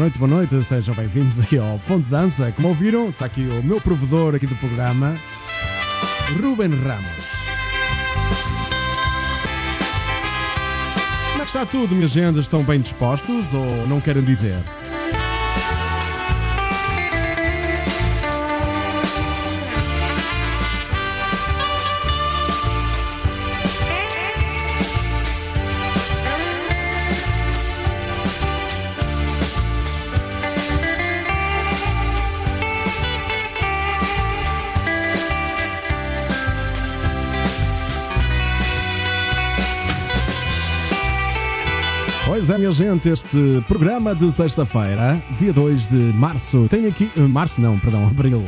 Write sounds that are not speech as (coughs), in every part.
Boa noite, boa noite, sejam bem-vindos aqui ao Ponto de Dança. Como ouviram, está aqui o meu provedor aqui do programa, Ruben Ramos. Como é que está tudo, minha gente? Estão bem dispostos ou não querem dizer? É, minha gente, este programa de sexta-feira, dia 2 de março, tem aqui. eh, Março não, perdão, abril.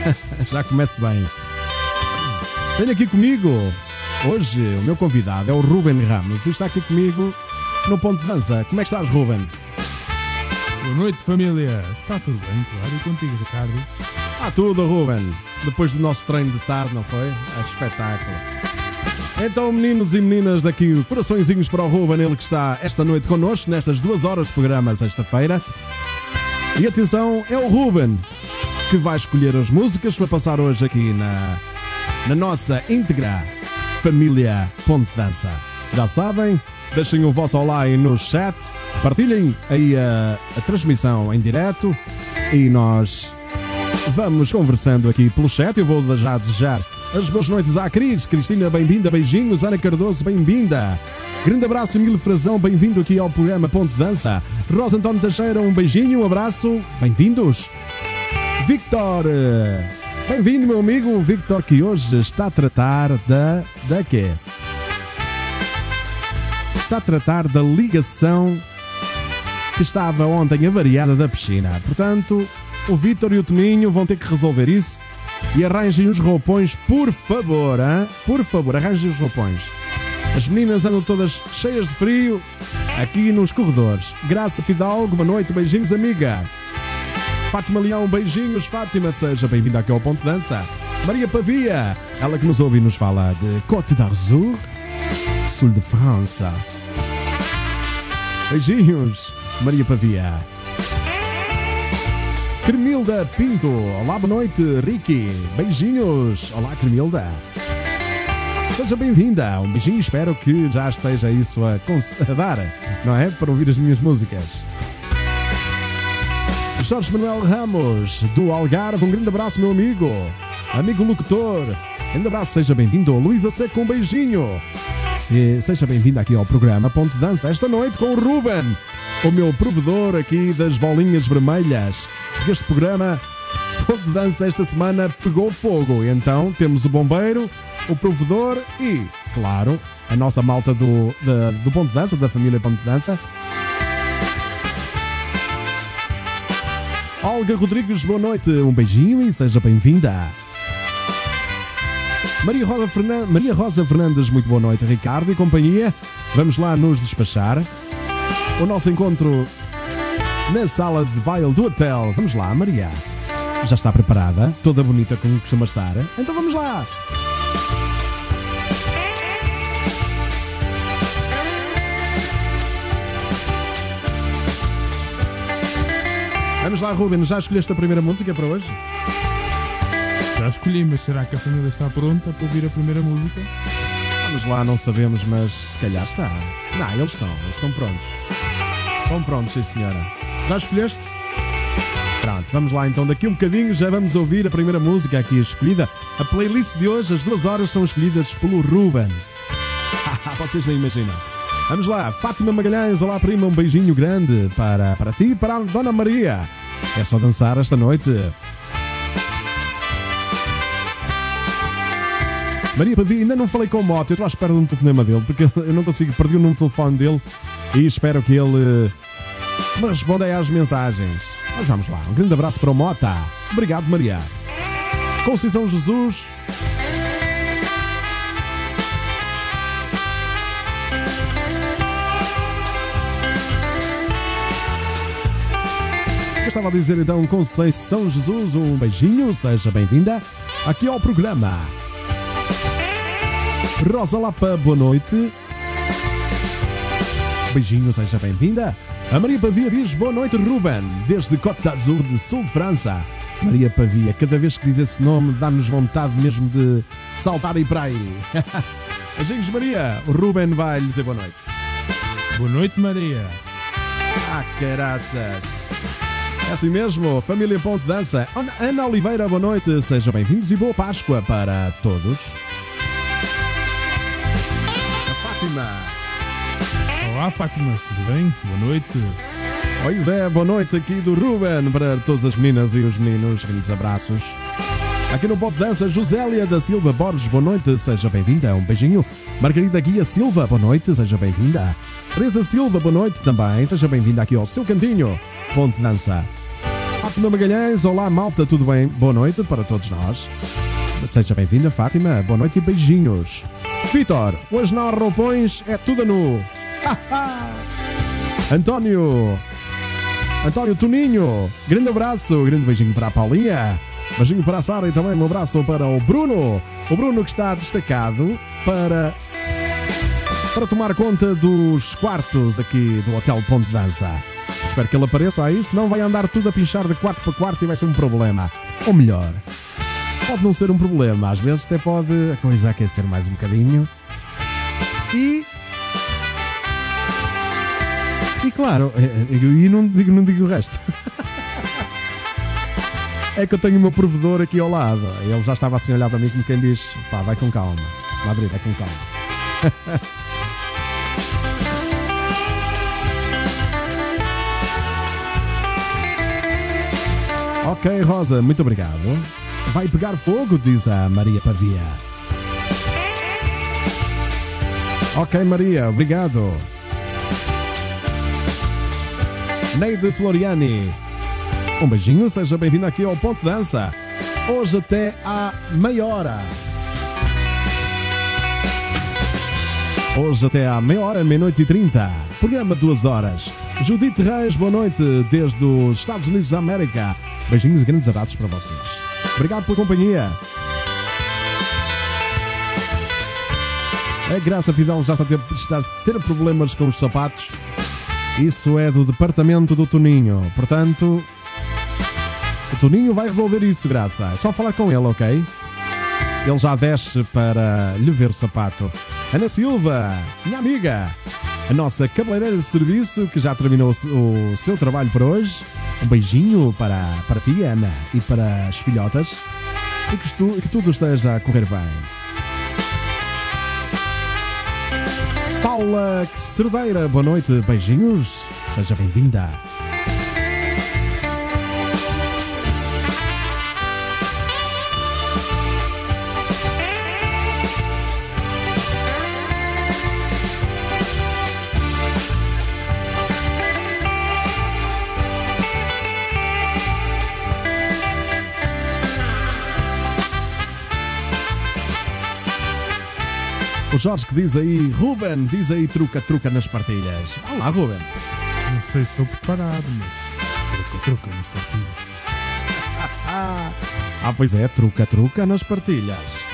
(laughs) Já começo bem. Tenho aqui comigo, hoje, o meu convidado é o Ruben Ramos e está aqui comigo no Ponto de Dança. Como é que estás, Ruben? Boa noite, família. Está tudo bem, claro. E contigo, Ricardo? Ah, tudo, Ruben. Depois do nosso treino de tarde, não foi? É espetáculo. Então, meninos e meninas daqui, coraçõezinhos para o Ruben, ele que está esta noite connosco, nestas duas horas de programa, sexta-feira. E atenção, é o Ruben que vai escolher as músicas para passar hoje aqui na, na nossa íntegra família Ponte Dança. Já sabem, deixem o vosso aí no chat, partilhem aí a, a transmissão em direto e nós Vamos conversando aqui pelo chat. Eu vou já desejar as boas noites à Cris. Cristina, bem-vinda. Beijinhos. Ana Cardoso, bem-vinda. Grande abraço, Emílio Frazão. Bem-vindo aqui ao programa Ponto Dança. Rosa António Teixeira, um beijinho, um abraço. Bem-vindos. Victor, eh, bem-vindo, meu amigo. Victor, que hoje está a tratar da. da quê? Está a tratar da ligação que estava ontem avariada da piscina. Portanto, o Vítor e o Tominho vão ter que resolver isso e arranjem os roupões, por favor, hein? por favor, arranjem os roupões. As meninas andam todas cheias de frio aqui nos corredores. Graça Fidalgo, boa noite, beijinhos, amiga. Fátima Leão, beijinhos, Fátima, seja bem-vinda aqui ao Ponto Dança. Maria Pavia, ela que nos ouve e nos fala de Côte d'Azur, sul de França. Beijinhos, Maria Pavia. Cremilda Pinto, olá, boa noite, Ricky. Beijinhos, olá, Cremilda. Seja bem-vinda, um beijinho, espero que já esteja isso a, a dar, não é? Para ouvir as minhas músicas. Jorge Manuel Ramos, do Algarve, um grande abraço, meu amigo. Amigo locutor, grande abraço, seja bem-vindo. Luísa Seco, um beijinho. Se- seja bem-vindo aqui ao programa Ponto Dança, esta noite com o Ruben, o meu provedor aqui das bolinhas vermelhas. Porque este programa Ponto de Dança esta semana pegou fogo. Então temos o bombeiro, o provedor e, claro, a nossa malta do, do Ponto de Dança, da família Ponto de Dança. Olga Rodrigues, boa noite, um beijinho e seja bem-vinda. Maria Rosa, Maria Rosa Fernandes, muito boa noite, Ricardo e companhia. Vamos lá nos despachar. O nosso encontro na sala de baile do hotel. Vamos lá, Maria. Já está preparada? Toda bonita como costuma estar? Então vamos lá! Vamos lá, Ruben, já escolheste a primeira música para hoje? Já escolhi, mas será que a família está pronta para ouvir a primeira música? Vamos lá, não sabemos, mas se calhar está. Não, eles estão, eles estão prontos. Estão prontos, sim senhora. Já escolheste? Pronto, vamos lá então. Daqui um bocadinho já vamos ouvir a primeira música aqui escolhida. A playlist de hoje, as duas horas, são escolhidas pelo Ruben. (laughs) Vocês nem imaginam. Vamos lá, Fátima Magalhães, olá prima, um beijinho grande para, para ti e para a Dona Maria. É só dançar esta noite. Maria ainda não falei com o Moto, eu estou à espera de um telefonema dele, porque (laughs) eu não consigo, perdi o número de telefone dele e espero que ele me responda aí às mensagens. Mas vamos lá, um grande abraço para o Mota. Obrigado, Maria. Conceição Jesus. Eu estava a dizer então Conceição Jesus, um beijinho, seja bem-vinda aqui ao programa Rosa Lapa, boa noite. Beijinho, seja bem-vinda. A Maria Pavia diz boa noite, Ruben, desde Côte d'Azur, de sul de França. Maria Pavia, cada vez que diz esse nome, dá-nos vontade mesmo de saltar e para aí. (laughs) Beijinhos, Maria. O Ruben vai lhe dizer boa noite. Boa noite, Maria. Ah, caraças. É assim mesmo, família Ponte Dança. Ana- Ana Oliveira, boa noite. Sejam bem-vindos e boa Páscoa para todos. A Fátima. Olá, Fátima, tudo bem? Boa noite. Pois é, boa noite aqui do Ruben para todas as meninas e os meninos. Grandes abraços. Aqui no Ponte Dança, Josélia da Silva Borges, boa noite, seja bem-vinda. Um beijinho. Margarida Guia Silva, boa noite, seja bem-vinda. Teresa Silva, boa noite também, seja bem-vinda aqui ao seu cantinho. Ponte Dança. Fátima Magalhães, olá malta, tudo bem? Boa noite para todos nós. Seja bem-vinda, Fátima, boa noite e beijinhos. Vitor, hoje não há roupões, é tudo nu. (laughs) António, António Toninho, grande abraço, grande beijinho para a Paulinha, beijinho para a Sara e também um abraço para o Bruno. O Bruno que está destacado para, para tomar conta dos quartos aqui do Hotel Ponte Dança. Espero que ele apareça aí, senão vai andar tudo a pinchar de quarto para quarto e vai ser um problema. Ou melhor, pode não ser um problema, às vezes até pode a coisa aquecer mais um bocadinho. E claro, eh, eh, e não digo, não digo o resto. É que eu tenho o meu provedor aqui ao lado. Ele já estava assim a olhar para mim como quem diz: pá, vai com calma. Vai abrir, vai com calma. (laughs) ok, Rosa, muito obrigado. Vai pegar fogo, diz a Maria Pavia. Ok, Maria, obrigado. Neide Floriani. Um beijinho, seja bem-vindo aqui ao Ponto Dança. Hoje até à meia hora. Hoje até à meia hora, meia-noite e trinta. Programa duas horas. Judite Reis, boa noite desde os Estados Unidos da América. Beijinhos e grandes abraços para vocês. Obrigado pela companhia. A Graça Fidel já está a ter, está a ter problemas com os sapatos. Isso é do departamento do Toninho. Portanto, o Toninho vai resolver isso, Graça. É só falar com ele, ok? Ele já desce para lhe ver o sapato. Ana Silva, minha amiga, a nossa cabeleireira de serviço que já terminou o seu trabalho por hoje. Um beijinho para, para ti, Ana, e para as filhotas. E que, que tudo esteja a correr bem. Paula Cerdeira, boa noite, beijinhos, seja bem-vinda. Jorge que diz aí, Ruben, diz aí truca-truca nas partilhas. Olá, Ruben. Não sei se sou preparado, mas. Truca, truca nas partidas. (laughs) Ah, pois é, truca-truca nas partilhas.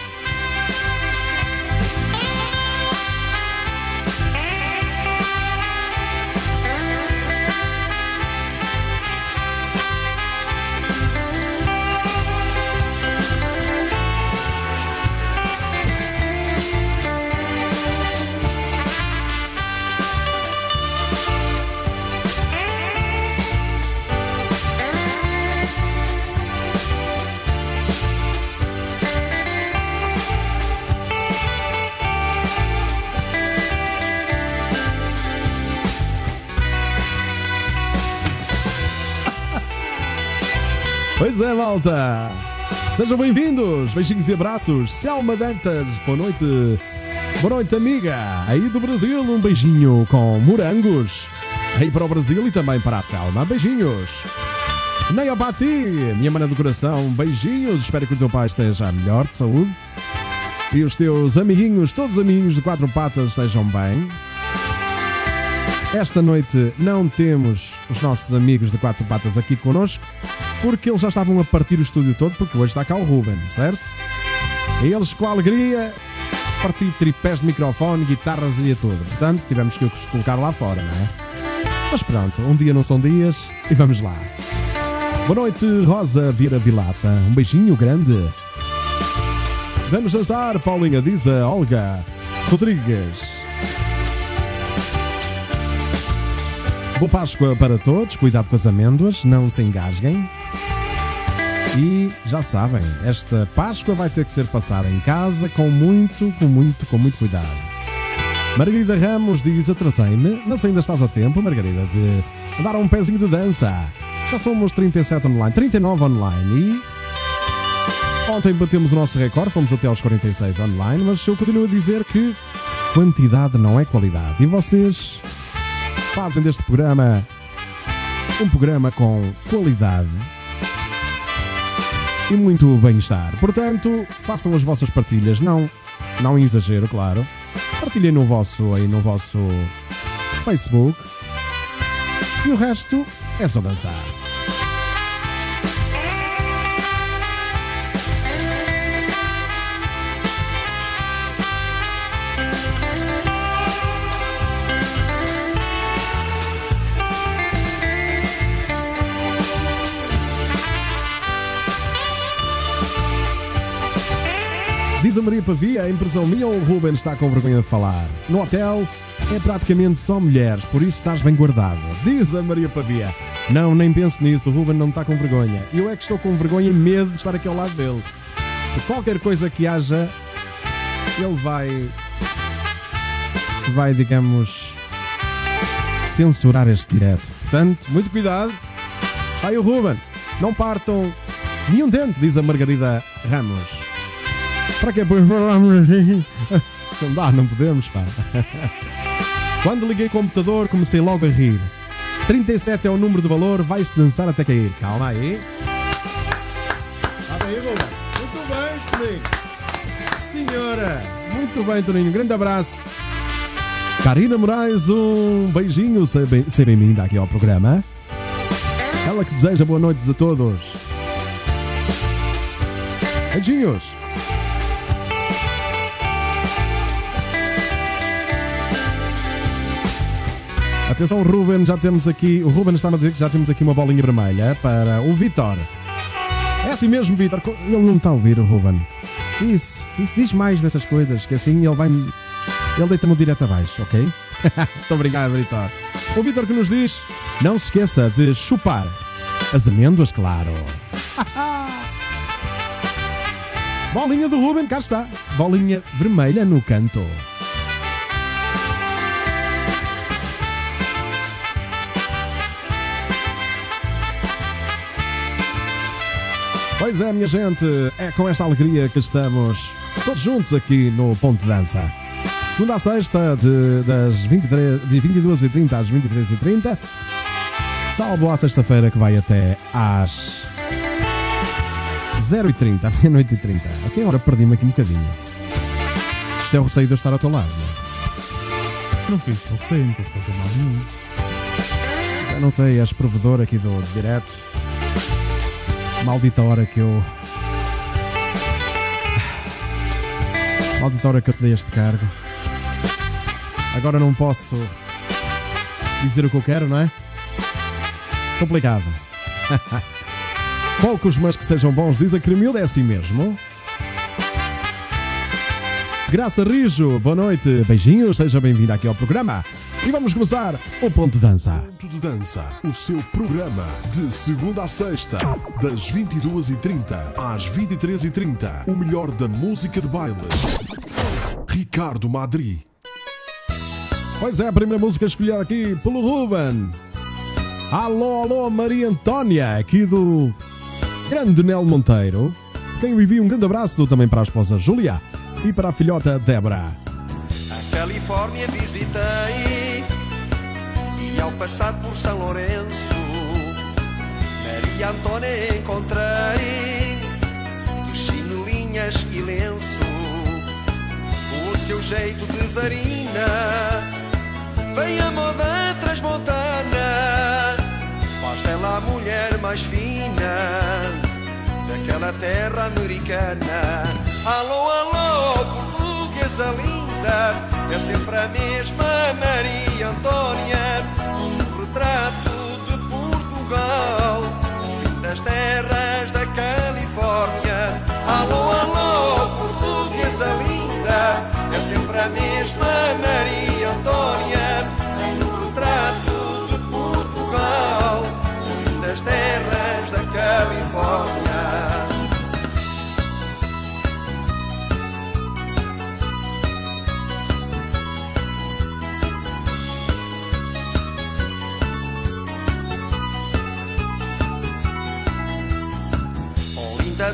É, malta! Sejam bem-vindos! Beijinhos e abraços! Selma Dantas, boa noite! Boa noite, amiga! Aí do Brasil, um beijinho com morangos! Aí para o Brasil e também para a Selma, beijinhos! Neia Bati, minha mana do coração, beijinhos! Espero que o teu pai esteja melhor de saúde e os teus amiguinhos, todos os amiguinhos de quatro patas estejam bem. Esta noite não temos os nossos amigos de quatro patas aqui connosco, porque eles já estavam a partir o estúdio todo, porque hoje está cá o Ruben, certo? E eles com alegria partir tripés de microfone, guitarras e tudo. Portanto, tivemos que os colocar lá fora, não é? Mas pronto, um dia não são dias e vamos lá. Boa noite, Rosa Vieira Vilaça. Um beijinho grande. Vamos dançar, Paulinha, diz a Olga Rodrigues. Boa Páscoa para todos, cuidado com as amêndoas, não se engasguem. E já sabem, esta Páscoa vai ter que ser passada em casa com muito, com muito, com muito cuidado. Margarida Ramos diz: Atrasei-me, mas ainda estás a tempo, Margarida, de dar um pezinho de dança. Já somos 37 online, 39 online e. Ontem batemos o nosso recorde, fomos até aos 46 online, mas eu continuo a dizer que quantidade não é qualidade. E vocês fazem deste programa um programa com qualidade e muito bem-estar. Portanto, façam as vossas partilhas, não, não exagero, claro. Partilhem no vosso, aí no vosso Facebook. E o resto é só dançar. Diz a Maria Pavia, a impressão minha ou o Ruben está com vergonha de falar? No hotel é praticamente só mulheres, por isso estás bem guardado. Diz a Maria Pavia. Não, nem pense nisso, o Ruben não está com vergonha. Eu é que estou com vergonha e medo de estar aqui ao lado dele. Por qualquer coisa que haja, ele vai. vai, digamos. censurar este direto. Portanto, muito cuidado. Sai o Ruben. Não partam nenhum dente, diz a Margarida Ramos. Para que depois falamos assim? Não dá, não podemos, pá. (laughs) Quando liguei o computador, comecei logo a rir. 37 é o número de valor, vai-se dançar até cair. Calma aí. Calma aí, Buba. Muito bem, Toninho. Senhora. Muito bem, Toninho. Grande abraço. Karina Moraes, um beijinho. Seja bem-vinda aqui ao programa. Ela que deseja boa noite a todos. Beijinhos. Atenção, Ruben, já temos aqui. O Ruben está a dizer que já temos aqui uma bolinha vermelha para o Vitor. É assim mesmo, Vitor. Ele não está a ouvir o Ruben. Isso, isso diz mais dessas coisas, que assim ele vai. Ele deita-me direto abaixo, ok? (laughs) Muito obrigado, Vitor. O Vitor que nos diz: não se esqueça de chupar as amêndoas, claro. (laughs) Bolinha do Ruben, cá está. Bolinha vermelha no canto. Pois é, minha gente, é com esta alegria que estamos todos juntos aqui no Ponto de Dança. Segunda a sexta, de, das 23, de 22h30 às 23h30, salvo à sexta-feira que vai até às 0h30, (laughs) meia-noite e 30. Ok, agora perdi-me aqui um bocadinho. Isto é o receio de eu estar ao teu lado, não é? Não fiz o receio, não quis fazer mal nenhum. Já não sei, és provedor aqui do direto. Maldita hora que eu. Maldita hora que eu te dei este cargo. Agora não posso dizer o que eu quero, não é? Complicado. (laughs) Poucos, mas que sejam bons, diz a Cremilda, é assim mesmo. Graça Rijo, boa noite, beijinhos, seja bem-vindo aqui ao programa. E vamos começar o Ponto de Dança. Ponto de Dança, o seu programa de segunda a sexta, das 22h30 às 23h30. O melhor da música de baile. Ricardo Madri. Pois é, a primeira música escolhida aqui pelo Ruben. Alô, alô, Maria Antónia, aqui do grande Nel Monteiro. Quem envia um grande abraço também para a esposa Julia e para a filhota Débora. A Califórnia visitei passar por São Lourenço, Maria Antônia encontrei, chinelinhas e lenço, o seu jeito de varina, bem a moda transmontana, faz dela a mulher mais fina, daquela terra americana. Alô, alô, portuguesa linda, é sempre a mesma Maria Antônia, o retrato de Portugal, das terras da Califórnia. Alô, alô, portuguesa linda, é sempre a mesma Maria Antônia, o retrato de Portugal, das terras da Califórnia.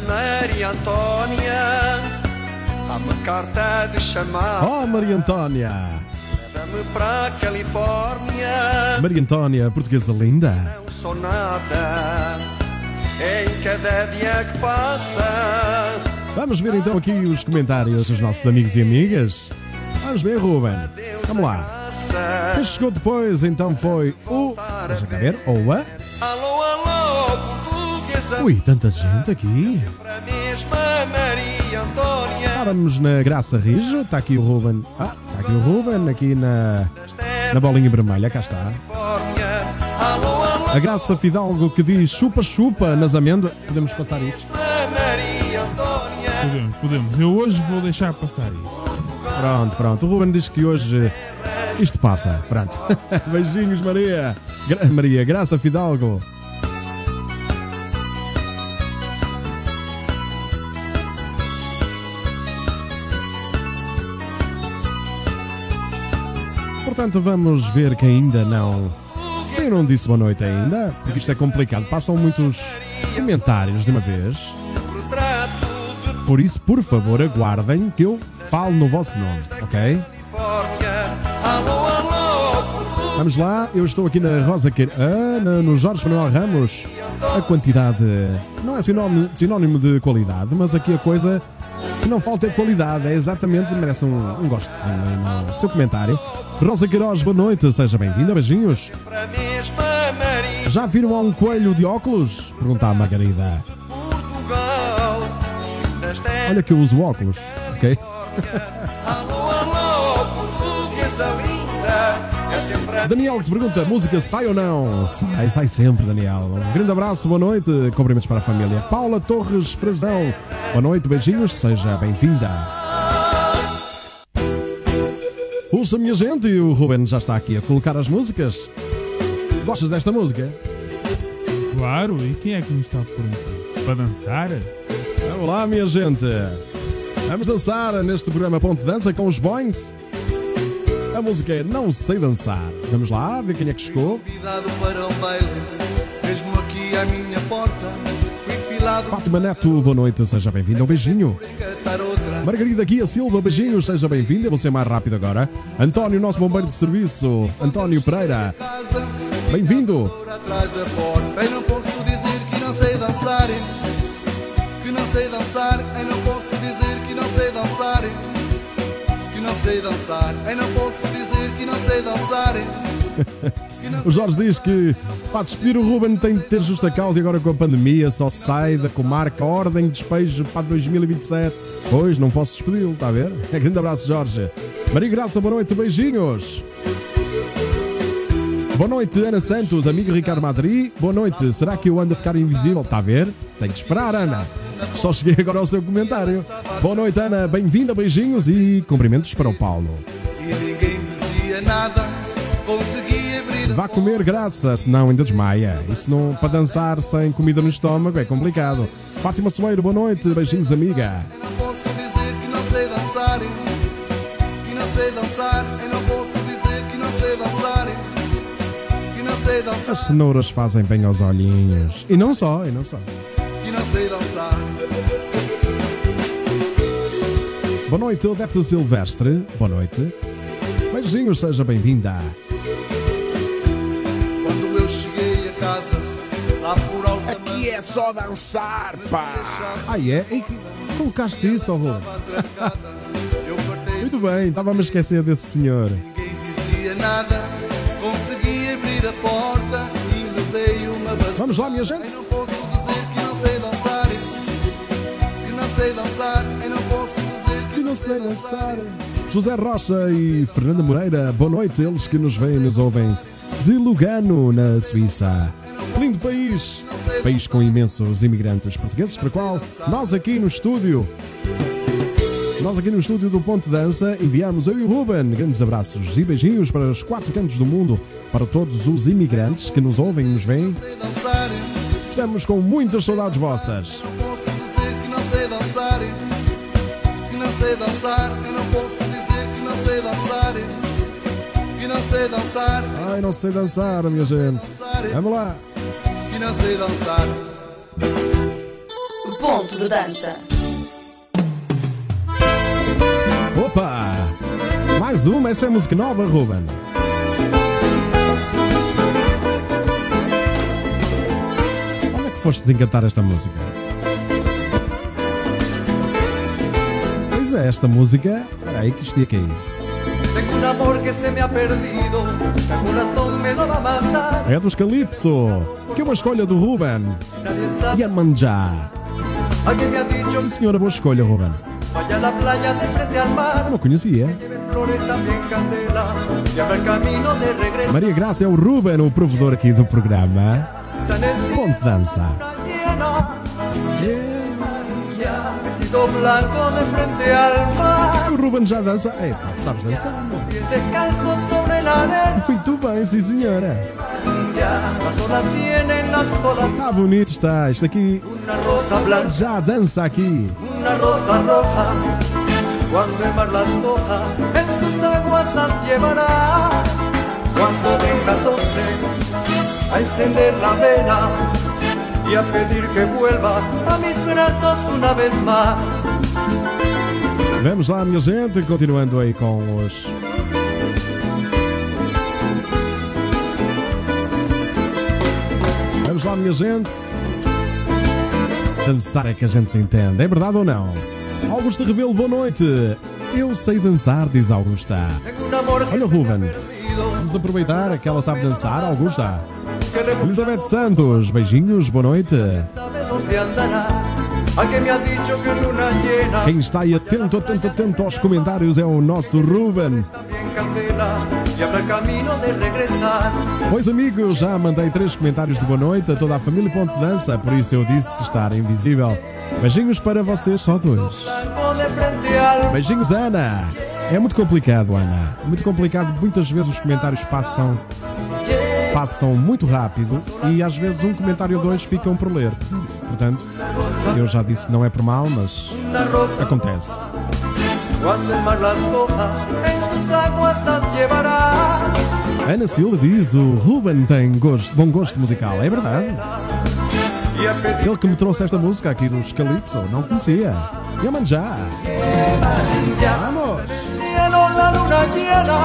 Maria Antônia, dá-me carta de chamar. Oh, Maria Antónia! Leva-me para Califórnia. Maria Antónia, portuguesa linda. Não sou nada. Em cada dia que passa. Vamos ver então aqui os comentários dos nossos amigos e amigas. Vamos ver, Ruben. Vamos lá. Quem chegou depois então foi o. Deixa cá ver. Ou a. Alô, alô. Ui, tanta gente aqui. Estávamos na Graça Rijo. Está aqui o Ruben. Ah, está aqui o Ruben, aqui na, na bolinha vermelha. Cá está. A Graça Fidalgo que diz chupa-chupa nas amêndoas. Podemos passar isto. Podemos, podemos. Eu hoje vou deixar passar isso. Pronto, pronto. O Ruben diz que hoje isto passa. Pronto. (laughs) Beijinhos, Maria. Gra- Maria, Graça Fidalgo. Portanto, vamos ver quem ainda não. Quem não disse boa noite ainda, porque isto é complicado. Passam muitos comentários de uma vez. Por isso, por favor, aguardem que eu falo no vosso nome, ok? Vamos lá, eu estou aqui na Rosa Queira, ah, no Jorge Manuel Ramos. A quantidade não é sinónimo de qualidade, mas aqui a coisa que não falta é qualidade, é exatamente, merece um, um gostozinho aí no seu comentário. Rosa Queiroz, boa noite, seja bem-vinda, beijinhos. Já viram a um coelho de óculos? Pergunta a Margarida. Terras Olha que eu uso óculos, ok? Daniel que pergunta, música sai ou não? Sai, sai sempre, Daniel. Um grande abraço, boa noite, cumprimentos para a família. Paula Torres Frazão, boa noite, beijinhos, seja bem-vinda. Ouça, minha gente, e o Ruben já está aqui a colocar as músicas. Gostas desta música? Claro, e quem é que nos está pronto? Para dançar? Olá, minha gente. Vamos dançar neste programa Ponte Dança com os Boings. A música é Não Sei Dançar. Vamos lá, ver quem é que chegou. Fátima Neto, boa noite, seja bem-vinda. Um beijinho. Margarida Guia Silva, beijinhos, seja bem-vinda. Vou ser mais rápido agora. António, nosso bombeiro de serviço. António Pereira, bem-vindo. Eu não posso dizer que não sei dançar. Que não sei dançar. Eu não posso dizer que não sei dançar. Não sei dançar. Eu não posso dizer que não sei dançar. (laughs) Não O Jorge diz que para despedir o Ruben tem de ter justa causa e agora com a pandemia só sai da comarca ordem de despejo para 2027. Pois, não posso despedi-lo, está a ver? (laughs) Grande abraço, Jorge. Maria Graça, boa noite, beijinhos. Boa noite, Ana Santos, amigo Ricardo Madri. Boa noite, será que eu ando a ficar invisível? Está a ver? Tem que esperar, Ana. Só cheguei agora ao seu comentário. Boa noite, Ana, bem-vinda, beijinhos e cumprimentos para o Paulo. E ninguém dizia nada. Consegui abrir a Vá comer graça, senão ainda desmaia. Isso não para dançar sem comida no estômago é complicado. Fátima Soeiro, boa noite, beijinhos, amiga. Eu não posso dizer que não sei dançar. Que não sei dançar. Eu não posso dizer que não sei dançar. Que não sei As cenouras fazem bem aos olhinhos. E não só, e não só. Que não sei dançar. Boa noite, Odete Silvestre. Boa noite. Beijinhos, seja bem-vinda. Quando eu cheguei a casa, lá por alta Aqui é só dançar, pá. Ah, é? E que colocaste isso, fartei, Muito bem, estava-me a esquecer desse senhor. ninguém dizia nada. Consegui abrir a porta e levei uma vassoura. Vamos lá, minha gente. Eu não posso dizer que não sei dançar. Que não sei dançar. Sei dançar. José Rocha e Fernanda Moreira, boa noite, eles que nos veem e nos ouvem de Lugano, na Suíça. Lindo país, país com imensos imigrantes portugueses, para o qual nós aqui no estúdio, nós aqui no estúdio do Ponte Dança, enviamos eu e o Ruben grandes abraços e beijinhos para os quatro cantos do mundo, para todos os imigrantes que nos ouvem e nos veem. Estamos com muitas saudades vossas. Não posso dizer que não sei dançar. Sei dançar. Eu não posso dizer que não sei dançar. Que não sei dançar. Ai, não sei dançar, minha gente. Vamos lá. Que não sei dançar. Ponto de dança. Opa! Mais uma, essa é música nova, Ruben. Onde é que foste desencantar esta música? É, esta música. Espera aí que isto ia cair. É dos Calypso, que é uma escolha do Ruben. Yamanjá. Sim, senhora, boa escolha, Ruben. Não conhecia. Maria Graça é o Ruben, o provedor aqui do programa. Ponte Dança. Vestido blanco de frente al mar, O Ruben já dança. Epa, sabes dançar? Muito bem, sim, senhora. Ah, bonito está. Isto aqui una rosa blanca. já dança aqui. una rosa roja. Cuando el mar las coja, en sus aguas las llevará. Cuando vengas doce, a encender la vela y a pedir que vuelva a mis brazos una vez más. Vamos lá, minha gente, continuando aí com os. Vamos lá, minha gente. Dançar é que a gente se entende, é verdade ou não? Augusta Rebelo, boa noite. Eu sei dançar, diz Augusta. Olha, Ruben. Vamos aproveitar que ela sabe dançar, Augusta. Elizabeth Santos, beijinhos, boa noite. Quem está aí atento, atento, atento aos comentários é o nosso Ruben. Pois amigos, já mandei três comentários de boa noite a toda a família Ponte Dança, por isso eu disse estar invisível. Beijinhos para vocês, só dois. Beijinhos, Ana. É muito complicado, Ana. Muito complicado. Muitas vezes os comentários passam passam muito rápido e às vezes um comentário ou dois ficam por ler. Portanto, eu já disse não é por mal, mas acontece. Ana Silva diz o Ruben tem gosto, bom gosto musical. É verdade. Ele que me trouxe esta música aqui dos Calypso, não conhecia. Yamanjá. Vamos! cielo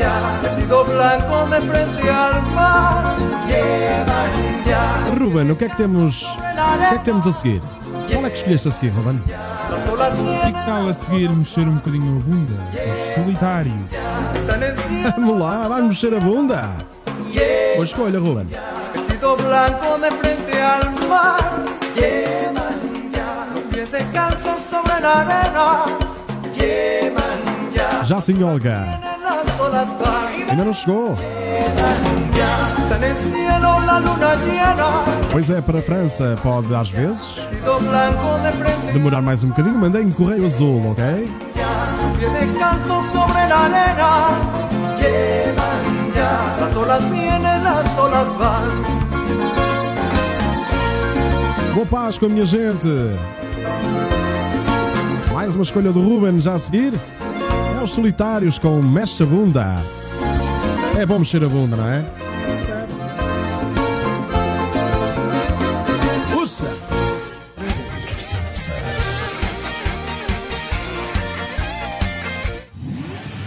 ya vestido blanco de frente al mar. Llevan ya Ruben, o que é que temos? O que é que temos a seguir? Qual é que escolheste a seguir, Ruben? E que tal a seguir mexer um bocadinho a bunda? Os solitários. Vamos lá, vamos mexer a bunda. Boa escolha, Ruben. Vestido blanco de frente al mar. Llevan ya los pies descalzos sobre la arena. Llevan ya Já sim, Olga. Ainda não chegou. Pois é, para a França pode às vezes demorar mais um bocadinho. Mandei em correio azul, ok? Boa Páscoa, minha gente. Mais uma escolha do Ruben já a seguir. Os solitários com Mexe a Bunda. É bom mexer a bunda, não é? Puxa!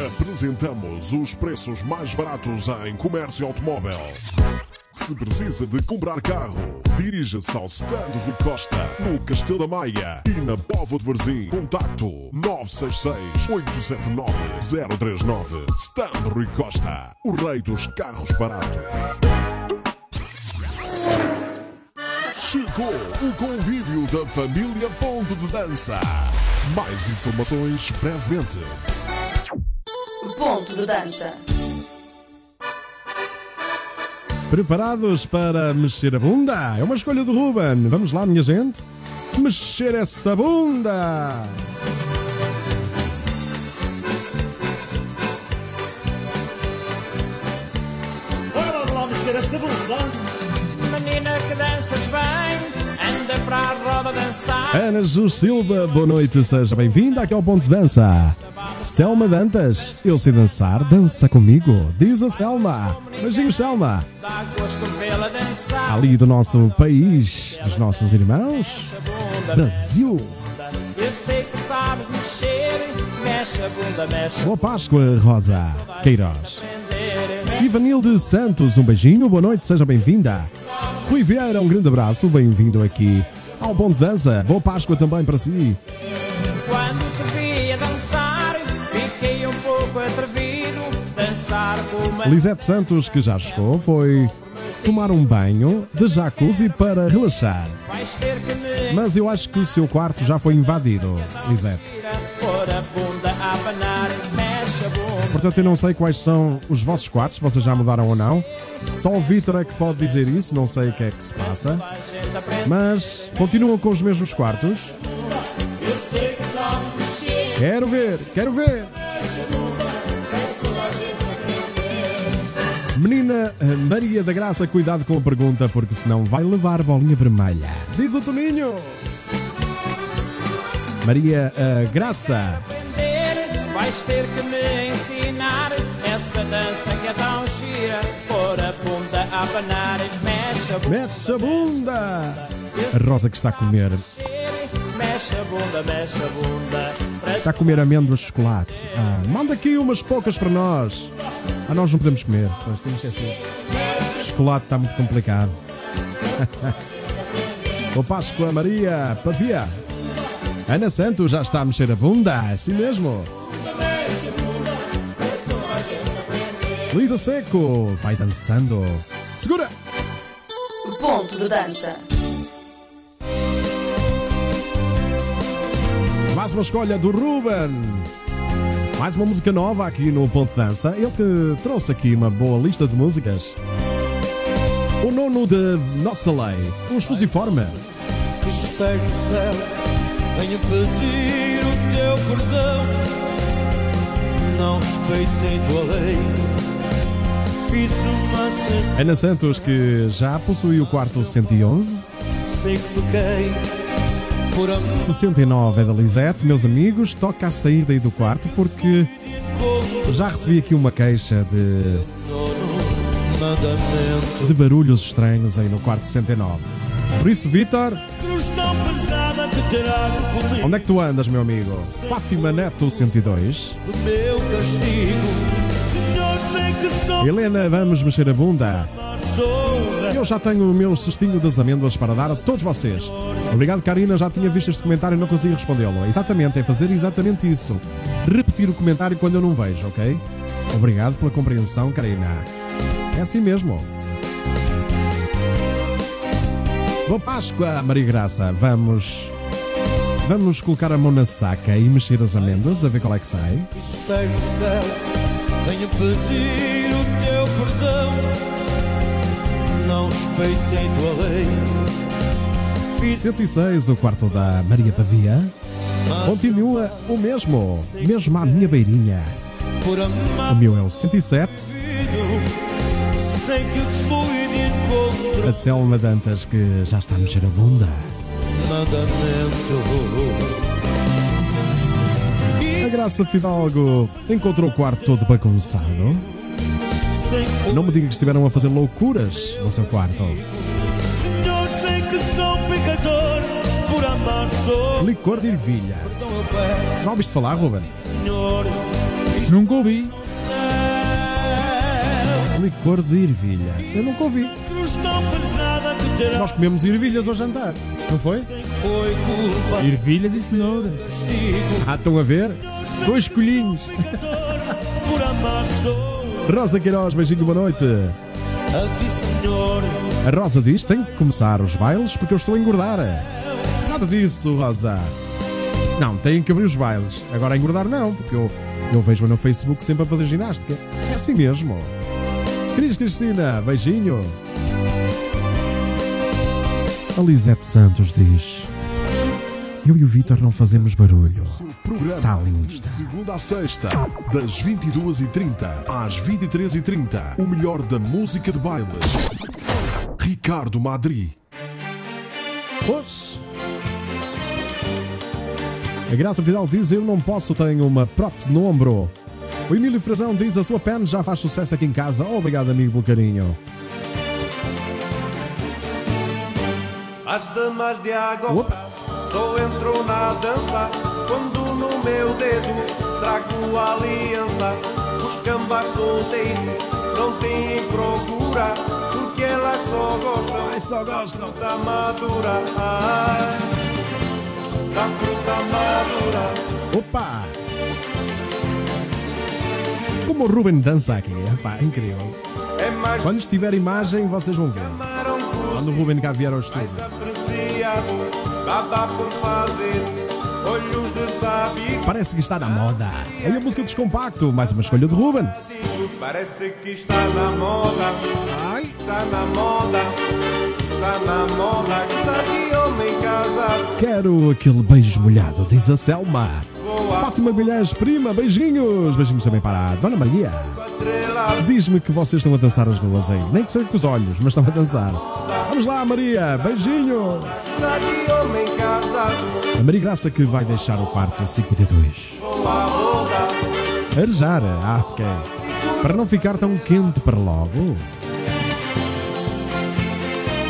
Apresentamos os preços mais baratos em comércio automóvel. Se precisa de comprar carro, dirija-se ao Stand Rui Costa, no Castelo da Maia e na Povo de Varzim. Contacto 966-879-039. Stand Rui Costa, o rei dos carros baratos. Chegou o convívio da família Ponto de Dança. Mais informações brevemente. Ponto de dança. Preparados para mexer a bunda? É uma escolha do Ruben. Vamos lá, minha gente? Mexer essa bunda! Bora lá mexer essa bunda. Menina que danças bem, para a roda dançar. Ana Ju Silva, boa noite, seja bem-vinda aqui ao Ponto de Dança. Selma Dantas, eu sei dançar, dança comigo, diz a Selma. Beijinho, Selma. Ali do nosso país, dos nossos irmãos, Brasil. Eu sei que sabes mexer, mexe a bunda, mexe Boa Páscoa, Rosa Queiroz. Ivanilde Santos, um beijinho, boa noite, seja bem-vinda. Rui Vieira, um grande abraço, bem-vindo aqui ao Ponto de Dança. Boa Páscoa também para si. Quando te vi a dançar, fiquei um pouco atrevido. Dançar com uma Lisete Santos, que já chegou, foi tomar um banho de jacuzzi para relaxar. Mas eu acho que o seu quarto já foi invadido, Lisete. pôr a bunda a abanar. Portanto, eu não sei quais são os vossos quartos, se vocês já mudaram ou não. Só o Vitor é que pode dizer isso, não sei o que é que se passa. Mas continuam com os mesmos quartos. Quero ver, quero ver. Menina eh, Maria da Graça, cuidado com a pergunta, porque senão vai levar bolinha vermelha. Diz o Toninho. Maria eh, Graça, vais ter que me ensinar essa dança que é tão gira. Pôr a bunda a abanar, mexe a bunda, mexe a bunda. A Rosa que está a comer, mexe a bunda, mexe a bunda. Está a comer amêndoas de chocolate. Ah, manda aqui umas poucas para nós. Ah, nós não podemos comer. Nós temos que assim. Chocolate está muito complicado. (laughs) Boa Páscoa, Maria Pavia. Ana Santos já está a mexer a bunda, assim mesmo. Luísa Seco vai dançando. Segura! Ponto de dança. Mais uma escolha do Ruben. Mais uma música nova aqui no Ponto de Dança. Ele que trouxe aqui uma boa lista de músicas. O nono de Nossa Lei, os Fusiforme. Céu, venho pedir o teu perdão. Não respeitei tua lei. Ana Santos, que já possui o quarto 111. sei que. Por amor 69 é da Lisete. Meus amigos, toca a sair daí do quarto porque já recebi aqui uma queixa de, de barulhos estranhos aí no quarto 69. Por isso, Vitor, onde é que tu andas, meu amigo? Fátima Neto 102. O meu castigo. Helena, vamos mexer a bunda. Eu já tenho o meu cestinho das amêndoas para dar a todos vocês. Obrigado, Karina. Já tinha visto este comentário e não consegui respondê-lo. Exatamente, é fazer exatamente isso. Repetir o comentário quando eu não vejo, ok? Obrigado pela compreensão, Karina. É assim mesmo. Boa Páscoa, Maria Graça. Vamos. Vamos colocar a mão na saca e mexer as amêndoas a ver qual é que sai. Venho pedir o teu perdão. Não respeitei tua lei. Fiz 106, o quarto da Maria Pavia. Continua o mesmo, mesmo à minha beirinha. O meu é o 107. Sei que fui de encontro. A Selma Dantas que já está a mexer a bunda. Mandamento. Graça Fidalgo encontrou o quarto todo bagunçado. Não me diga que estiveram a fazer loucuras no seu quarto. Senhor, sei que sou pecador. Por amar sou. Licor de ervilha. Já ouviste falar, Ruben? Senhor. Nunca ouvi. Licor de ervilha. Eu nunca ouvi. Nós comemos ervilhas ao jantar, não foi? Foi culpa. Ervilhas e cenouras. Ah, estão a ver? Dois colhinhos. Rosa Queiroz, beijinho, boa noite. A Rosa diz: tem que começar os bailes porque eu estou a engordar. Nada disso, Rosa. Não, têm que abrir os bailes. Agora a engordar não, porque eu, eu vejo no Facebook sempre a fazer ginástica. É assim mesmo. Cris Cristina, beijinho. A Lisete Santos diz: Eu e o Vitor não fazemos barulho. Programa Tá lindo, de está. segunda a sexta, das 22h30 às 23h30. O melhor da música de baile. Ricardo Madri. Pois. A Graça Vidal diz: Eu não posso, tenho uma prótese no ombro. O Emílio Frazão diz: A sua pen já faz sucesso aqui em casa. Obrigado, amigo, pelo carinho. As damas de água Opa. Só entro na dança quando no meu dedo trago a aliança. Os cambas solteiros não têm procura porque elas só gostam Ai, só gostam. da madura. Ai, da fruta madura. Opa! Como o Ruben dança aqui, epá, incrível. É Quando estiver imagem, vocês vão ver. Quando o Ruben cá vier ao estúdio. Por fazer olhos de sábio. Parece que está na moda. Aí a música descompacto, mais uma escolha de Ruben. Parece que está na moda, Ai! está na moda, está na moda, está de homem casado. Quero aquele beijo molhado, diz a Selma. Fátima Bilhães, prima, beijinhos. Beijinhos também para a Dona Maria. Diz-me que vocês estão a dançar as duas aí. Nem que seja com os olhos, mas estão a dançar. Vamos lá, Maria. Beijinho. A Maria Graça que vai deixar o quarto 52. Vou à boda, Arejar. Ah, ok. Para não ficar tão quente para logo.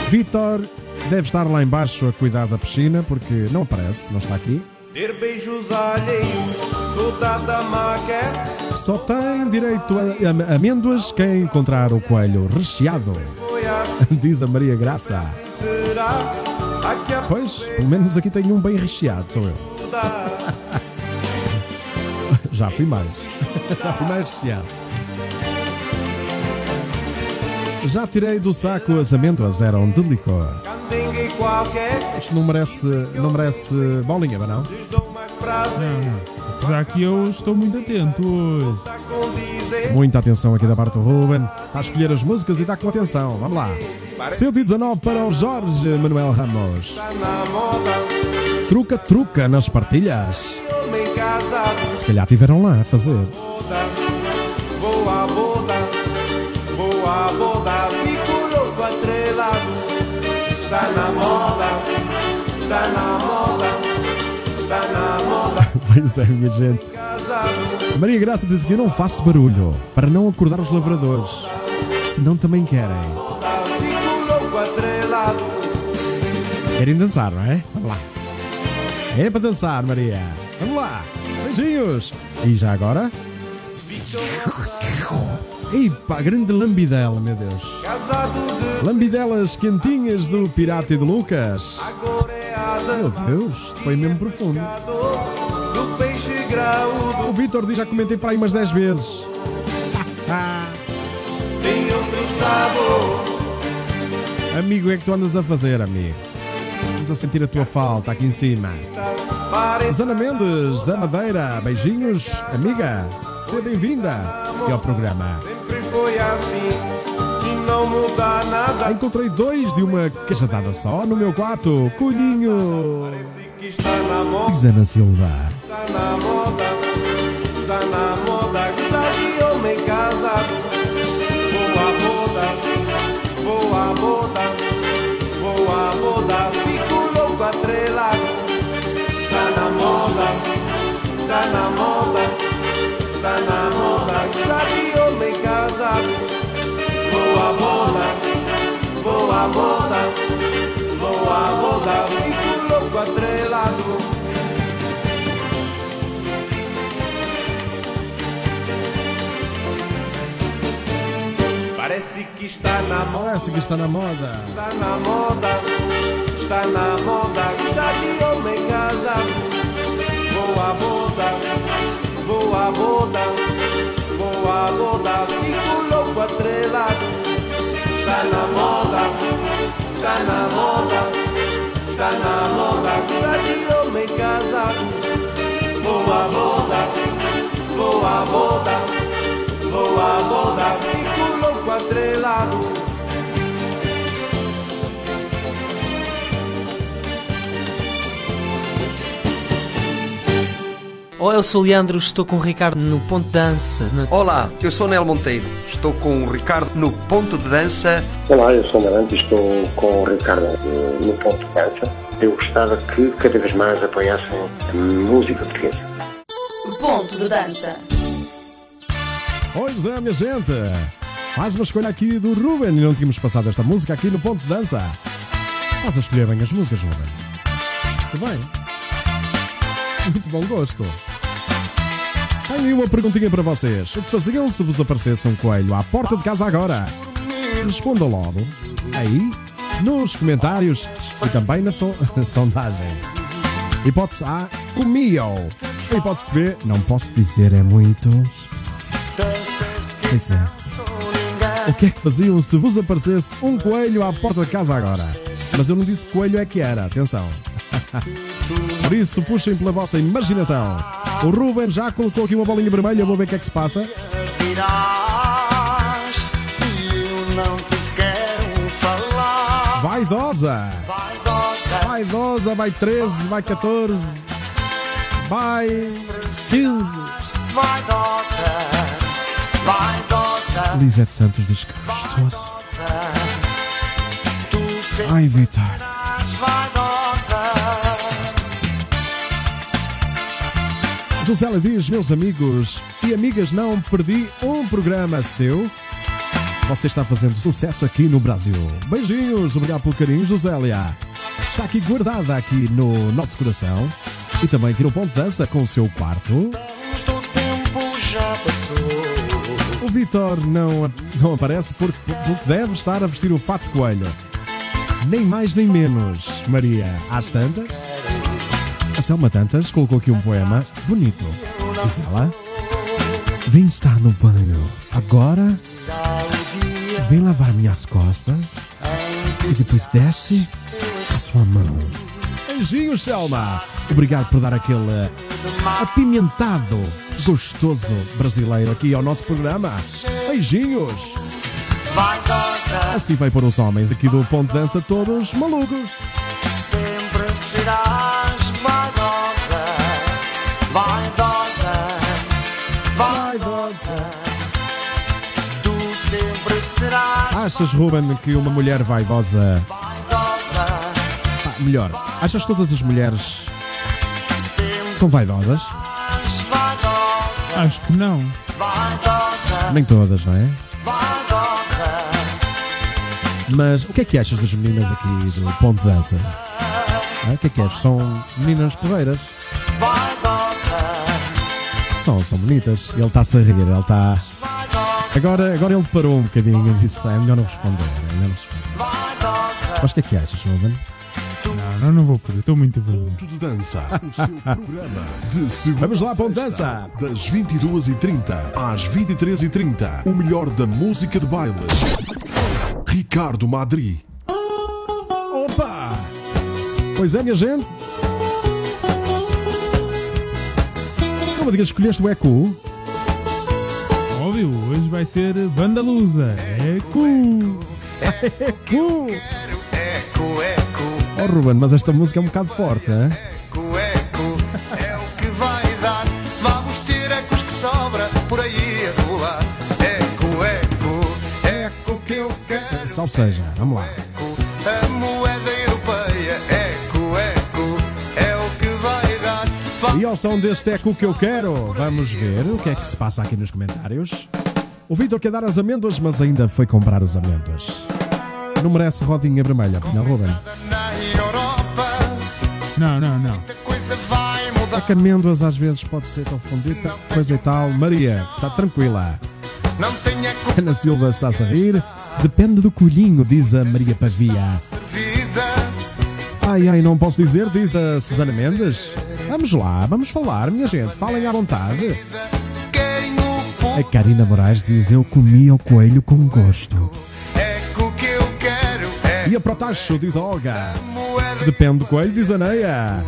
Vitor deve estar lá embaixo a cuidar da piscina porque não aparece, não está aqui. ter beijos alheios. Só tem direito a am- amêndoas quem encontrar o coelho recheado, a (laughs) diz a Maria Graça. Pois, pelo menos aqui tenho um bem recheado, sou eu. Já fui mais. Já fui mais recheado. Já tirei do saco as amêndoas, eram de licor. Isto não merece, não merece bolinha, não? Não, não. Apesar que eu estou muito atento hoje. Muita atenção aqui da parte do Ruben. A escolher as músicas e está com atenção. Vamos lá. 119 para o Jorge Manuel Ramos. Truca, truca nas partilhas. Se calhar tiveram lá a fazer. à boda, à boda, fico louco atrelado. Está na moda, está na moda, está na moda, Pois é, minha gente. Maria Graça diz que eu não faço barulho para não acordar os lavradores. Senão também querem. Querem dançar, não é? Vamos lá. É para dançar, Maria. Vamos lá. Beijinhos. E já agora? Epa, grande lambidela, meu Deus. Lambidelas quentinhas do Pirata e do Lucas. Meu Deus, foi mesmo profundo. Do peixe graúdo, O Vitor diz já comentei para aí umas 10 vezes. tem outro sabor. Amigo, o que é que tu andas a fazer, amigo? Estamos a sentir a tua falta aqui em cima. Susana Mendes, da Madeira, beijinhos, amiga, seja bem-vinda ao programa. sempre foi assim, não muda nada. Encontrei dois de uma cajadada só no meu quarto. Cunhinho. Está na moda. Diz Ana Silva. Está na moda, está na moda, está de homem casado. Vou à boda, vou à boda, vou à boda, fico louco atrelado. Está na moda, está na moda, está na moda, está de homem casado. Vou à boda, vou à boda, fico louco atrelado. Parece que está na moda, Parece que está na moda. está na moda, está na moda, está de homem casado. Vou à boda, vou à boda, vou à boda, fico louco atrelado. Está na moda, está na moda, está na moda, está de homem casado. Boa moda, boa moda, boa moda, fico louco atrelado. Olá, eu sou o Leandro, estou com o Ricardo no Ponto de Dança. na- Olá, eu sou Nel Monteiro. Estou com o Ricardo no Ponto de Dança. Olá, eu sou Marante e estou com o Ricardo eh, no ponto de dança. Eu gostava que cada vez mais apoiassem a música portuguesa. Ponto de dança. Pois é, minha gente. Mais uma escolha aqui do Ruben e não tínhamos passado esta música aqui no Ponto de Dança. Estás a escolher bem as músicas, Ruben. Muito bem. Muito bom gosto. Tenho uma perguntinha para vocês. O que faziam se vos aparecesse um coelho à porta de casa agora? Respondam logo. Aí, nos comentários e também na so- (laughs) sondagem. Hipótese A, comiam. Hipótese B, não posso dizer, é muito. Pois é. O que é que faziam se vos aparecesse um coelho à porta de casa agora? Mas eu não disse coelho é que era, atenção. (laughs) Por isso, puxem pela vossa imaginação. O Ruben já colocou aqui uma bolinha vermelha, vou ver o que é que se passa. Vaidosa! Vaidosa, vai 13, vai 14, vai 15. vaidosa, Lisete Santos diz que gostoso. tu sempre Ai, Vitor. José diz, meus amigos e amigas, não perdi um programa seu. Você está fazendo sucesso aqui no Brasil. Beijinhos, obrigado pelo carinho, Josélia. Está aqui guardada aqui no nosso coração. E também aqui no Ponto Dança com o seu quarto. Tanto tempo já passou. O Vitor não, não aparece porque, porque deve estar a vestir o fato coelho. Nem mais nem menos, Maria. Às tantas? A Selma Tantas colocou aqui um poema bonito. Diz ela: Vem estar no banho agora, vem lavar minhas costas e depois desce a sua mão. Beijinhos, Selma! Obrigado por dar aquele apimentado, gostoso brasileiro aqui ao nosso programa. Beijinhos! Assim vai pôr os homens aqui do Ponto Dança todos malucos. sempre serás Achas, Ruben, que uma mulher vaidosa. Pá, melhor, achas que todas as mulheres são vaidosas? Acho que não. Nem todas, não é? vaidosa. Mas o que é que achas das meninas aqui do Ponto de Dança? Ah, O que é que achas? São meninas porreiras? São, são bonitas. Ele está-se a rir, ele está. Agora, agora ele parou um bocadinho e disse: "Ah, é melhor não responder. É melhor não responder. Mas o que é que achas, Ruben? Não, não, não vou poder. Estou muito vergonha. Ponto de Dança, o seu (laughs) programa de segunda Vamos lá, Ponto de Dança. Das 22h30 às 23h30. O melhor da música de baile. Ricardo Madri. Opa! Pois é, minha gente. Não me digas que escolheste o ECU. Óbvio, hoje vai ser Banda Lusa. É cool. ECU! Eco, eco, Oh, Ruben, mas esta música é um bocado forte, hein? eco, eco, é o que vai dar. Vamos ter ecos que sobra por aí a rolar. Eco, eco, eco que eu quero. Salve seja, vamos lá. E ao som deste eco que eu quero, vamos ver o que é que se passa aqui nos comentários. O Vitor quer dar as amêndoas, mas ainda foi comprar as amêndoas. Não merece rodinha vermelha, não, Ruben? Não, não, não. É que amêndoas às vezes pode ser confundida, coisa e tal. Maria, está tranquila. Ana Silva está-se a rir. Depende do colhinho, diz a Maria Pavia. Ai, ai, não posso dizer, diz a Susana Mendes. Vamos lá, vamos falar, minha gente, falem à vontade. O A Karina Moraes diz: Eu comi o coelho com gosto. E a Protacho, diz Olga. Depende do coelho, diz a Neia.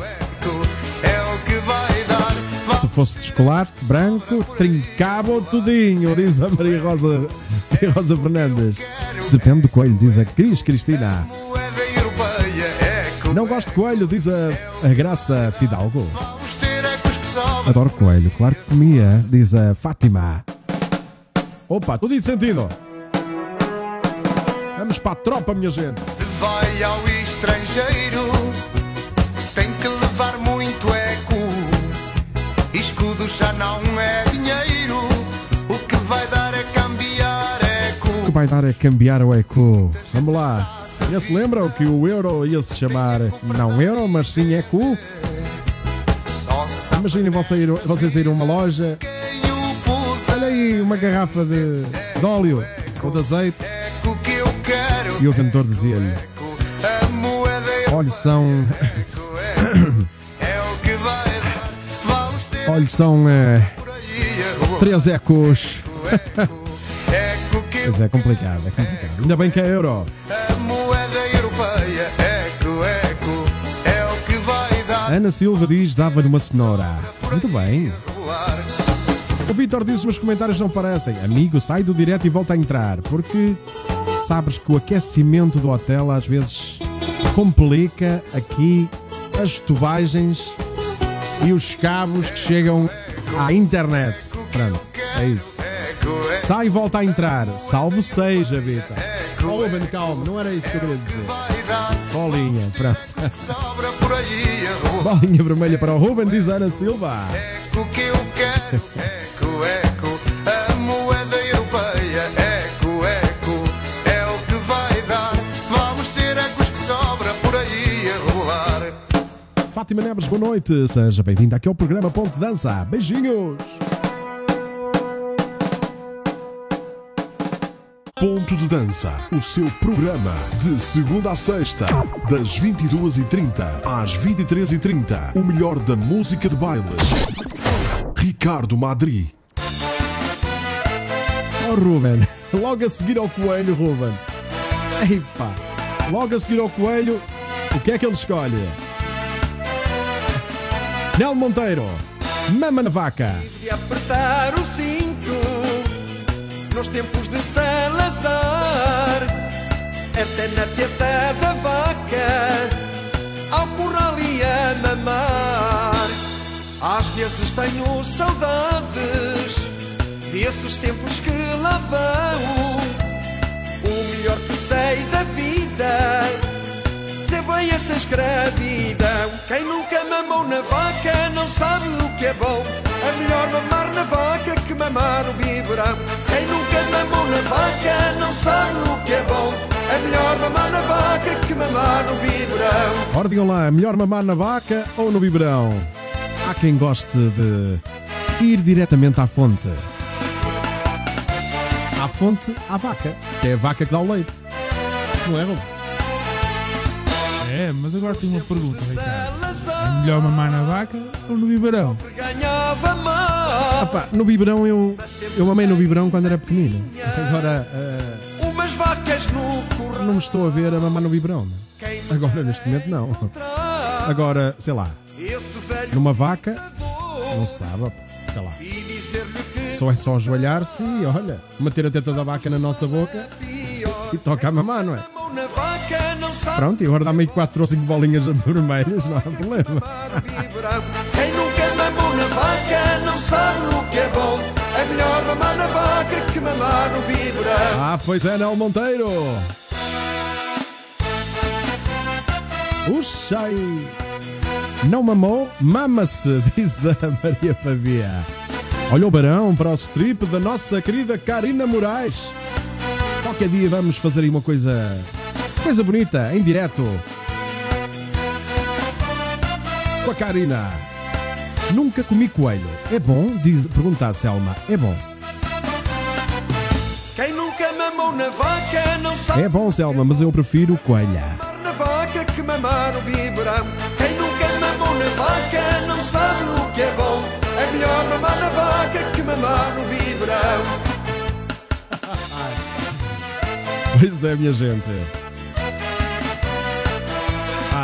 o. Se fosse de chocolate branco, trincava tudinho, diz a Maria Rosa, Maria Rosa Fernandes. Depende do coelho, diz a Cris Cristina. Não gosto de coelho, diz a, a Graça Fidalgo. Adoro coelho, claro que comia, diz a Fátima. Opa, tudo em sentido. Vamos para a tropa, minha gente. Se vai ao estrangeiro, tem que levar muito eco. Escudo já não é dinheiro, o que vai dar é cambiar eco. O que vai dar é cambiar o eco. Vamos lá. Já se lembram que o euro ia se chamar não euro, mas sim eco? Imaginem vocês vocês ir a uma loja. Olha aí uma garrafa de, de óleo ou de azeite. E o vendedor dizia-lhe: é Olha, são. (coughs) é Olha, são. rua. três ecos. (laughs) Pois é, complicado, é complicado. Ainda bem que é euro. Ana Silva diz: dava-lhe uma cenoura. Muito bem. O Vitor diz: os comentários não parecem. Amigo, sai do direto e volta a entrar. Porque sabes que o aquecimento do hotel às vezes complica aqui as tubagens e os cabos que chegam à internet. Pronto, é isso. Sai e volta a entrar. Salvo seja, Vitor. Oh, calma, não era isso que eu queria dizer. Bolinha, pronto. Bolinha vermelha para o Ruben, diz Ana Silva. O que eu quero. Eco, eco, a moeda europeia. Eco, eco, é o que vai dar. Vamos ter ecos que sobra por aí a rolar. Fátima Neves, boa noite. Seja bem-vinda aqui ao programa Ponte Dança. Beijinhos. Ponto de Dança, o seu programa de segunda a sexta, das 22h30 às 23h30. O melhor da música de baile. Ricardo Madri. Oh, Ruben, (laughs) logo a seguir ao coelho, Ruben. Epa, logo a seguir ao coelho, o que é que ele escolhe? Nel Monteiro, Mama na Vaca. de apertar o cinto nos tempos de Salazar, até na teta da vaca, ao curral e a mamar. Às vezes tenho saudades desses tempos que lá vão. O melhor que sei da vida teve essa escravidão. Quem nunca mamou na vaca não sabe o que é bom. É melhor mamar na vaca que mamar no biberão. Quem nunca mamou na vaca não sabe o que é bom. É melhor mamar na vaca que mamar no biberão. Ora, digam lá, melhor mamar na vaca ou no biberão? Há quem goste de ir diretamente à fonte. À fonte, à vaca, que é a vaca que dá o leite. Não é, Ruben? É, mas agora tenho uma pergunta, Ricardo. É melhor mamar na vaca ou no biberão? Ah pá, no biberão eu, eu mamei no biberão quando era pequenino. Agora curral. não me estou a ver a mamar no biberão. Agora neste momento não. Agora, sei lá, numa vaca, não se sabe, sei lá. Só é só ajoelhar-se e olha, meter a teta da vaca na nossa boca e toca a mamar, não é? Pronto, e agora dá-me 4 ou 5 bolinhas vermelhas, não há problema. Quem nunca mamou na vaca não sabe o que é bom. É melhor mamar na vaca que mamar no biberão. Ah, pois é, Nel Monteiro. Uxai. Não mamou, mama-se, (laughs) diz a Maria Pavia. Olha o barão para o strip da nossa querida Karina Moraes. Qualquer dia vamos fazer aí uma coisa, coisa bonita, em direto. Com a Karina. Nunca comi coelho. É bom? Diz, pergunta a Selma. É bom. Quem nunca mamou na vaca não sabe É bom, Selma, mas eu prefiro coelha. na vaca que mamar no biberão. Quem nunca mamou na vaca não sabe o que é bom. É melhor mamar na vaca que mamar no biberão. Pois é, minha gente.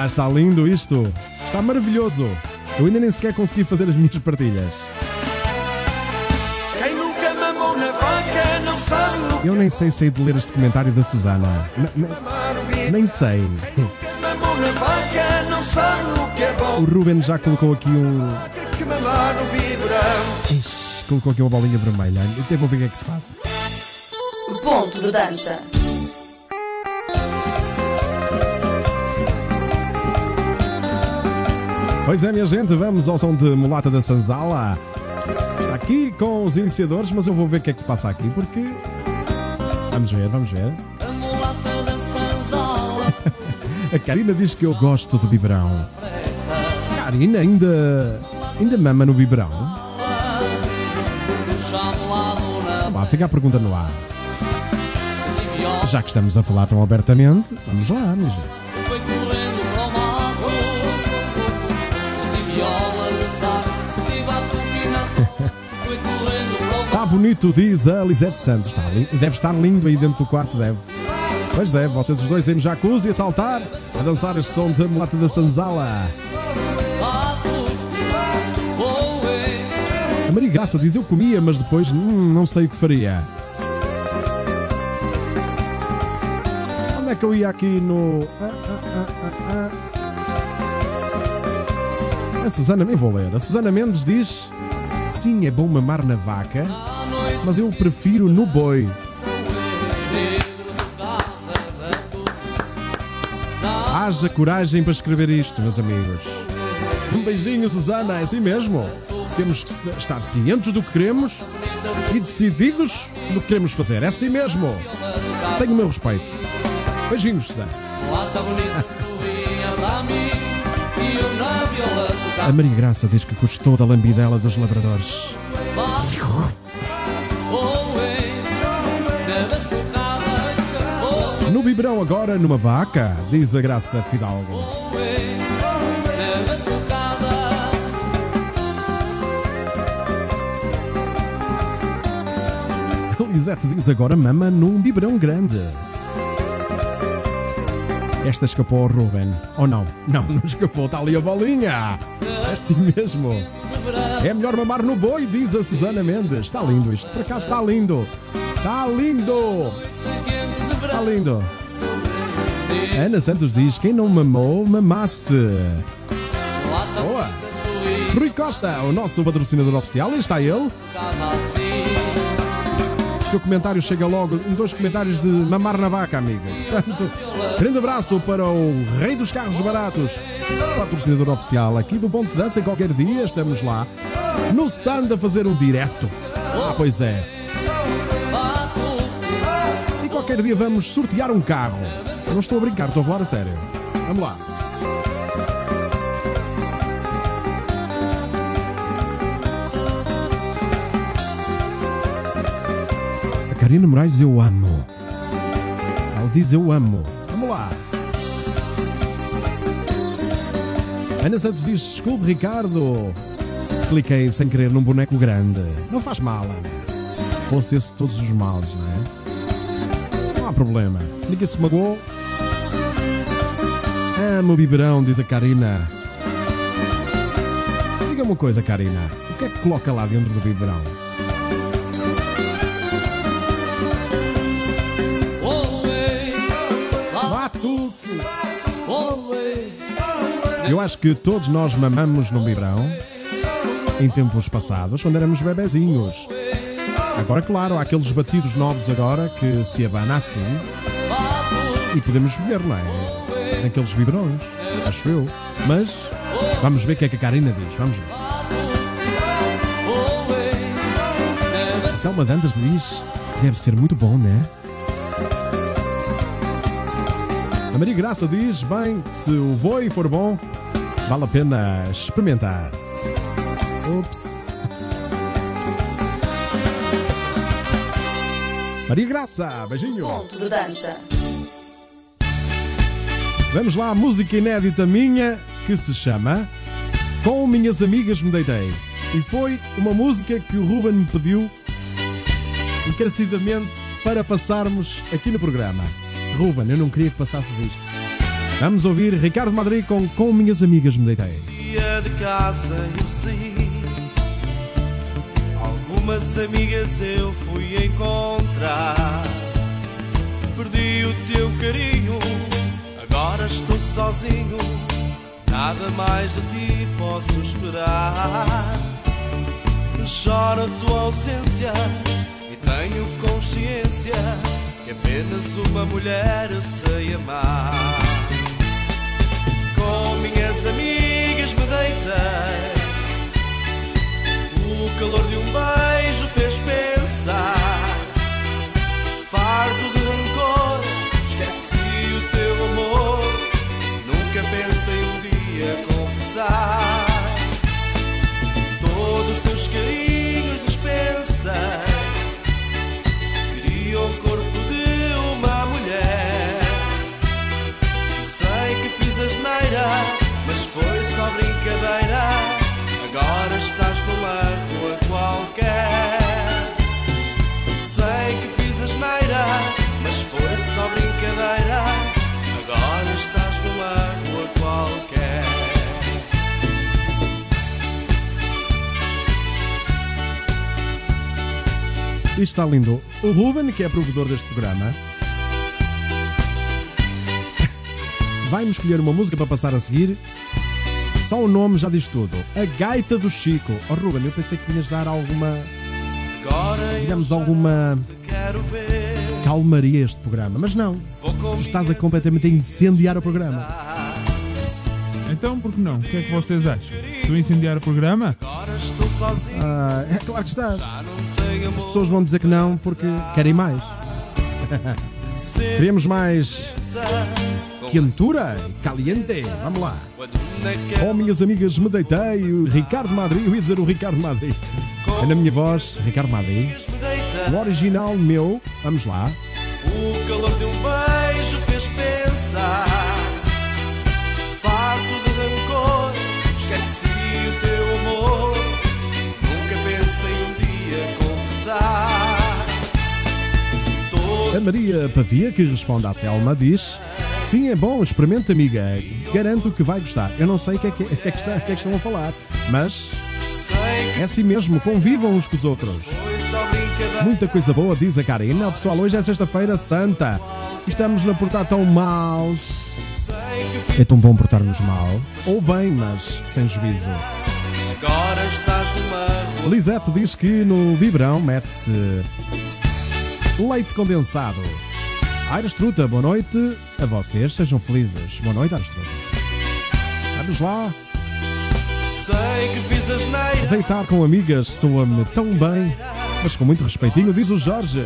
Ah, está lindo isto. Está maravilhoso. Eu ainda nem sequer consegui fazer as minhas partilhas. Quem nunca mamou na vaca não sabe o Eu nem sei se hei de ler este comentário da Susana. N- n- nem sei. vaca o é. O Ruben já colocou aqui um. Ixi, colocou aqui uma bolinha vermelha. Até vou ver o que é que se passa. Ponto de dança. Pois é, minha gente, vamos ao som de Mulata da Sanzala. Aqui com os iniciadores, mas eu vou ver o que é que se passa aqui, porque. Vamos ver, vamos ver. (laughs) A Karina diz que eu gosto de biberão. Karina ainda. ainda mama no biberão? Vá, fica a pergunta no ar. Já que estamos a falar tão abertamente, vamos lá, minha gente. Bonito, diz a Lisete Santos. Está deve estar lindo aí dentro do quarto, deve. Pois deve, vocês os dois no jacuzzi a saltar, a dançar este som de mulata da Sanzala. A Maria Graça diz: Eu comia, mas depois hum, não sei o que faria. Onde é que eu ia aqui no. Ah, ah, ah, ah, ah. A Susana, nem vou ler. A Susana Mendes diz: Sim, é bom mamar na vaca, mas eu prefiro no boi. Haja coragem para escrever isto, meus amigos. Um beijinho, Susana, é assim mesmo. Temos que estar cientes do que queremos e decididos no que queremos fazer. É assim mesmo. Tenho o meu respeito. Beijinhos, Susana. (laughs) A Maria Graça diz que gostou da lambidela dos labradores. No biberão agora, numa vaca, diz a Graça Fidalgo. Lisete diz agora mama num biberão grande. Esta escapou ao Ruben. Ou não? Não, não escapou, está ali a bolinha. É assim mesmo. É melhor mamar no boi, diz a Susana Mendes. Está lindo isto, por acaso está lindo. Está lindo. Está lindo. Ana Santos diz: quem não mamou, mamasse. Boa. Rui Costa, o nosso patrocinador oficial, está ele. O teu comentário chega logo em dois comentários de mamar na vaca, amiga. Portanto, grande abraço para o Rei dos Carros Baratos, patrocinador oficial aqui do Ponto de Dança. Em qualquer dia estamos lá no stand a fazer o direto. Ah, pois é. E qualquer dia vamos sortear um carro. Não estou a brincar, estou a falar a sério. Vamos lá. A Karina Moraes eu amo. Ela diz eu amo. Vamos lá. Ana Santos diz desculpe Ricardo. Cliquei sem querer num boneco grande. Não faz mal, Ana. Fosse esse todos os males, não é? Não há problema. Ninguém se magoou. Amo biberão, diz a Karina. Diga uma coisa, Karina. O que é que coloca lá dentro do biberão? Eu acho que todos nós mamamos no biberão em tempos passados, quando éramos bebezinhos. Agora, claro, há aqueles batidos novos agora que se abana assim e podemos beber, não é? Naqueles biberões, acho eu. Mas vamos ver o que é que a Karina diz. Vamos ver. A Selma Dantas diz: deve ser muito bom, né? A Maria Graça diz: bem, se o boi for bom, vale a pena experimentar. Ups. Maria Graça, beijinho. Ponto de dança. Vamos lá, música inédita minha que se chama Com Minhas Amigas Me Deitei. E foi uma música que o Ruben me pediu encarecidamente para passarmos aqui no programa. Ruben, eu não queria que passasses isto. Vamos ouvir Ricardo Madrid com Com Minhas Amigas Me Deitei. Dia de casa eu saí. Algumas amigas eu fui encontrar. Perdi o teu carinho, agora estou sozinho. Nada mais de ti posso esperar. Choro a tua ausência e tenho consciência que apenas uma mulher eu sei amar. Com minhas amigas me deitei. O calor de um beijo Isto está lindo. O Ruben, que é provedor deste programa, vai-me escolher uma música para passar a seguir. Só o nome já diz tudo. A Gaita do Chico. Oh, Ruben, eu pensei que vinhas dar alguma. Digamos, alguma calmaria a este programa. Mas não. Tu estás a completamente incendiar o programa. Então, por que não? O que é que vocês acham? Estou a incendiar o programa? Agora estou sozinho. Ah, é claro que estás. As pessoas vão dizer que não porque querem mais. (laughs) Queremos mais quentura e caliente. Vamos lá. Oh, minhas amigas, me deitei. O Ricardo Madri, eu ia dizer o Ricardo Madri. É na minha voz, Ricardo Madri. O original meu, vamos lá. O calor de um beijo Maria Pavia, que responde à Selma, diz: Sim, é bom, experimente, amiga. Garanto que vai gostar. Eu não sei o que é que, que, é que, está- que é que estão a falar, mas é assim mesmo, convivam uns com os outros. Muita coisa boa, diz a Karina. Pessoal, hoje é sexta-feira santa. Estamos a portar tão mal. É tão bom portar-nos mal. Ou bem, mas sem juízo. Lisete diz que no biberão mete-se leite condensado. Aires Truta, boa noite a vocês, sejam felizes. Boa noite, Aires Truta. Vamos lá. Sei que fiz asneira. Deitar com amigas soa-me tão bem, mas com muito respeitinho, diz o Jorge.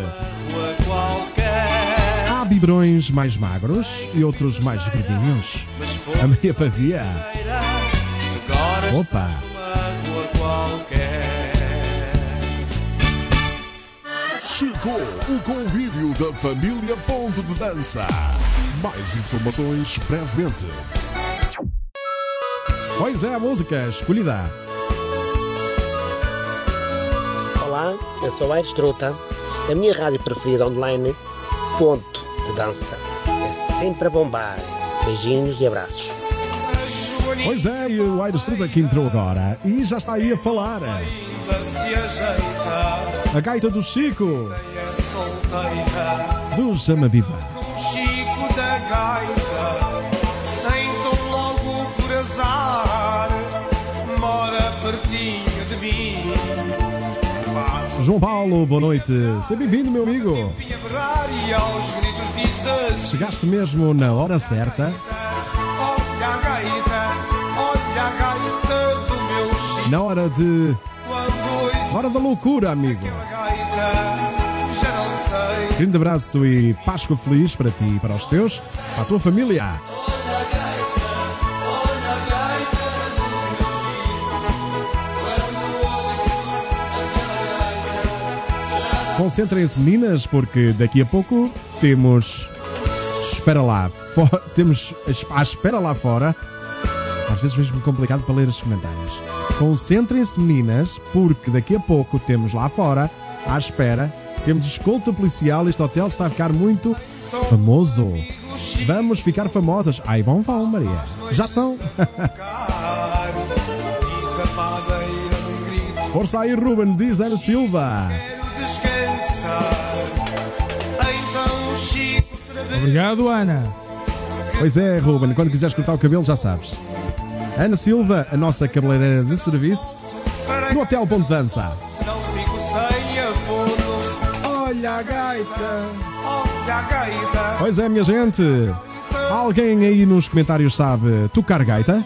Há biberões mais magros e outros mais gordinhos. A Maria Pavia. Agora Opa! numa rua qualquer. Chegou o convívio da família Ponto de Dança. Mais informações brevemente. Pois é, a música escolhida. Olá, eu sou a Estruta. A minha rádio preferida online, Ponto de Dança. É sempre a bombar. Beijinhos e abraços. Pois é, e o Aires Truta que entrou agora e já está aí a falar. A gaita do Chico, é solteira. do Chama Viva. O Chico da gaita tem tão logo por azar, mora pertinho de mim. Passo João Paulo, boa noite. Seja bem-vindo, meu amigo. Chegaste mesmo na hora certa. Olha a gaita, olha a gaita do meu Chico. Na hora de. Hora da loucura, amigo. Grande abraço e Páscoa feliz para ti e para os teus, para a tua família. Concentrem-se, meninas, porque daqui a pouco temos. Espera lá, fo- temos à espera lá fora. Às vezes mesmo complicado para ler os comentários. Concentrem-se, meninas, porque daqui a pouco temos lá fora, à espera, temos escolta policial. Este hotel está a ficar muito famoso. Vamos ficar famosas. Ai, vão, vão, Maria. Já são. (laughs) Força aí, Ruben, diz Ana Silva. Então. Obrigado, Ana. Pois é, Ruben, quando quiseres cortar o cabelo, já sabes. Ana Silva, a nossa cabeleireira de serviço, no Hotel Ponte Dança. Olha a gaita. Olha a gaita. Pois é, minha gente. Alguém aí nos comentários sabe tocar gaita?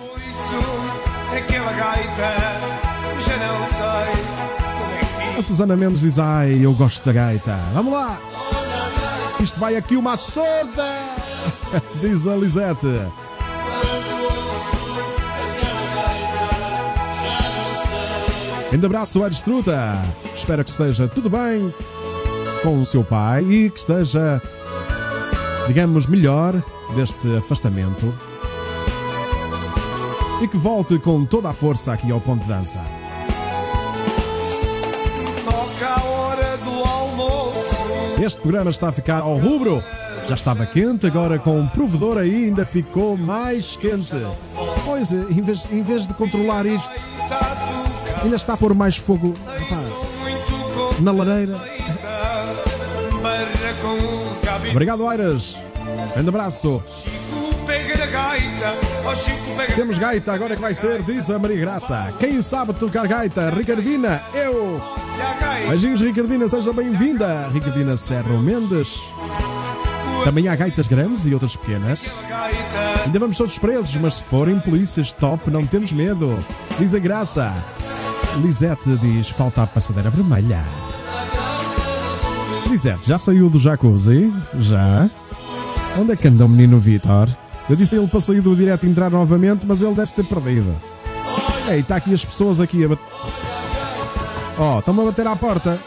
É que A. Susana Mendes diz: Ai, eu gosto da gaita. Vamos lá! Isto vai aqui uma sorda! (laughs) diz a Lisete. Grande abraço, Ed Struta. Espero que esteja tudo bem com o seu pai e que esteja, digamos, melhor deste afastamento e que volte com toda a força aqui ao Ponto de Dança. Toca a hora do almoço. Este programa está a ficar ao rubro. Já estava quente, agora com o provedor aí ainda ficou mais quente. Pois, é, em vez, em vez de controlar isto, ainda está a pôr mais fogo na lareira. Obrigado, Airas. Grande abraço. Temos gaita, agora que vai ser, diz a Maria Graça. Quem sabe tocar gaita? Ricardina, eu. Beijinhos, Ricardina, seja bem-vinda. Ricardina Serra Mendes. Também há gaitas grandes e outras pequenas. Ainda vamos todos presos, mas se forem polícias top, não temos medo. Diz a Graça. Lisete diz: falta a passadeira vermelha. Lisete, já saiu do jacuzzi? Já? Onde é que anda o menino Vitor? Eu disse a ele para sair do direto e entrar novamente, mas ele deve ter perdido. Ei, está aqui as pessoas aqui a bater. Oh, estão-me a bater à porta.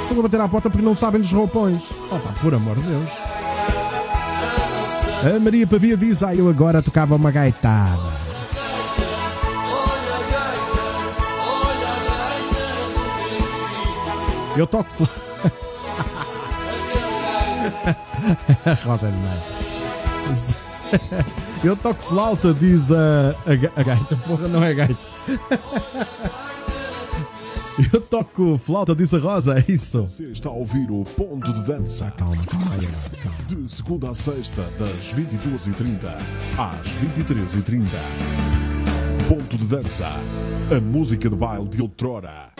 Estão a bater à porta porque não sabem dos roupões. Opa, por amor de Deus. A Maria Pavia diz: Ah, eu agora tocava uma gaitada. Eu toco. fla- (laughs) Rosa é demais. (laughs) Eu toco flauta, diz a, a, a gaita. Porra, não é gaita. (laughs) Eu toco flauta, diz a Rosa, é isso. Você está a ouvir o Ponto de Dança. Calma, calma aí calma. De segunda a sexta, das 22h30 às 23h30. Ponto de Dança. A música de baile de outrora.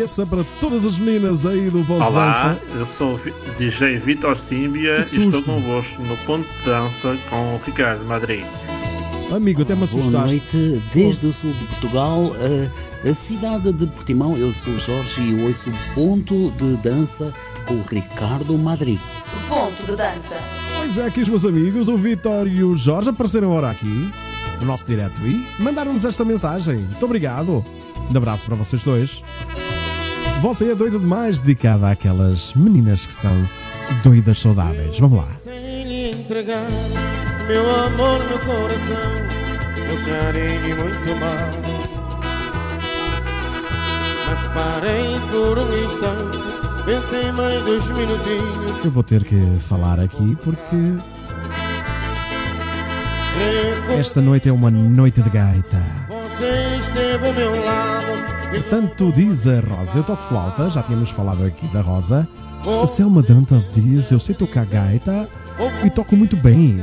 Essa para todas as meninas aí do Ponto de Olá, Dança. eu sou DJ Vitor Símbia Que e estou convosco no Ponto de Dança com o Ricardo Madrid. Amigo, até me Boa assustaste. noite, desde o sul de Portugal, a, a cidade de Portimão. Eu sou o Jorge e ouço o ponto de dança com o Ricardo Madrid. Ponto de dança. Pois é, aqui os meus amigos, o Vitor e o Jorge apareceram agora aqui, no nosso direto, e mandaram-nos esta mensagem. Muito obrigado. Um abraço para vocês dois. Você é doida demais, dedicada àquelas meninas que são doidas saudáveis. Vamos lá. Sem lhe entregar meu amor, meu coração, meu carinho e muito mais. Mas parei por um instante, pensei mais dois minutinhos. Eu vou ter que falar aqui porque esta noite é uma noite de gaita. Você esteve ao meu lado. Portanto, diz a Rosa, eu toco flauta, já tínhamos falado aqui da Rosa. A Selma Dantas diz, eu sei tocar gaita e toco muito bem.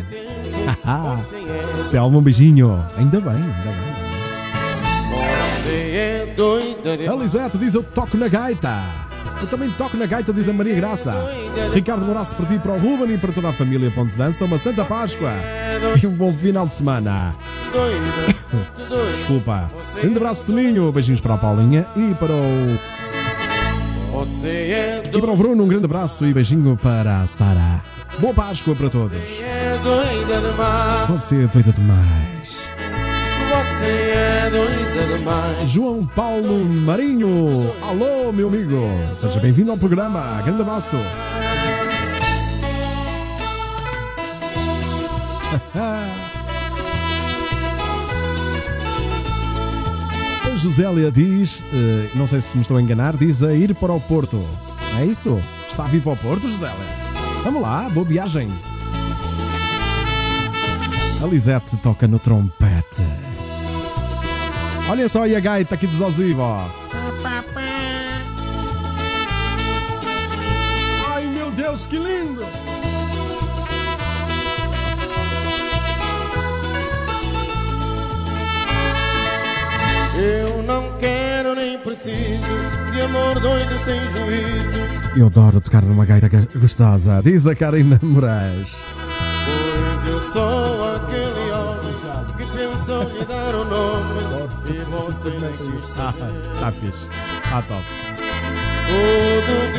(laughs) Selma, um beijinho. Ainda bem, ainda bem. Você é doida de A Lisete diz, eu toco na gaita. Eu também toco na gaita, diz a Maria Graça. Ricardo, um abraço para ti, para o Ruben e para toda a família Ponte Dança. Uma Santa Páscoa e um bom final de semana. Desculpa. Grande abraço, Toninho. Beijinhos para a Paulinha e para o Você E para o Bruno, um grande abraço e beijinho para a Sara. Boa Páscoa para todos. é doida demais. Você é doida demais. Você é doida demais. João Paulo Marinho. Alô, meu amigo. Seja bem-vindo ao programa. Grande abraço. (laughs) Josélia diz, eh, não sei se me estou a enganar, diz a ir para o Porto. É isso? Está a vir para o Porto, Josélia? Vamos lá, boa viagem. A Lisete toca no trompete. Olha só aí a gaita aqui dos Osivo. Ai meu Deus, que lindo! Não quero nem preciso de amor doido sem juízo. Eu adoro tocar numa gaita gostosa, diz a Karina Moraes. Pois eu sou aquele homem que pensou lhe dar o nome e você nem quis Ah, saber. tá fixe. Ah, top.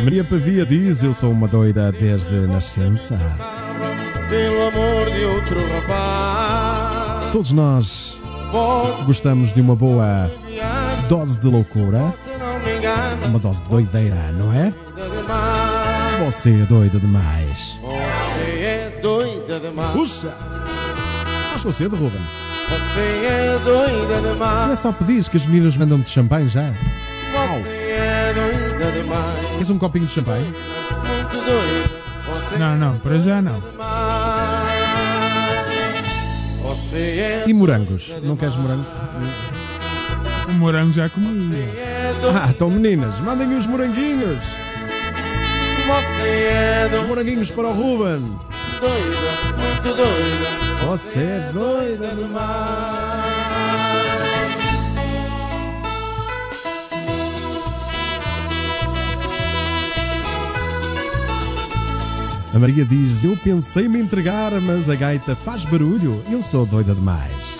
Maria Pavia diz: Eu sou uma doida desde nascença. pelo amor de outro rapaz. Todos nós gostamos de uma boa dose de loucura, uma dose de doideira, não é? Você é doida demais. Você é doida demais. Puxa! Acho que cedo, Ruben. Você é doida demais. é só pedir que as meninas mandam-me de champanhe já. Você é doida demais. Queres um copinho de champanhe? Muito doida. Você Não, não, para já não. Você é E morangos? Não queres morangos? O morango já comi. Ah, então meninas, mandem os moranguinhos. Você é Os moranguinhos para o Ruben. doida, muito doida. Você é doida demais. A Maria diz: Eu pensei me entregar, mas a gaita faz barulho. Eu sou doida demais.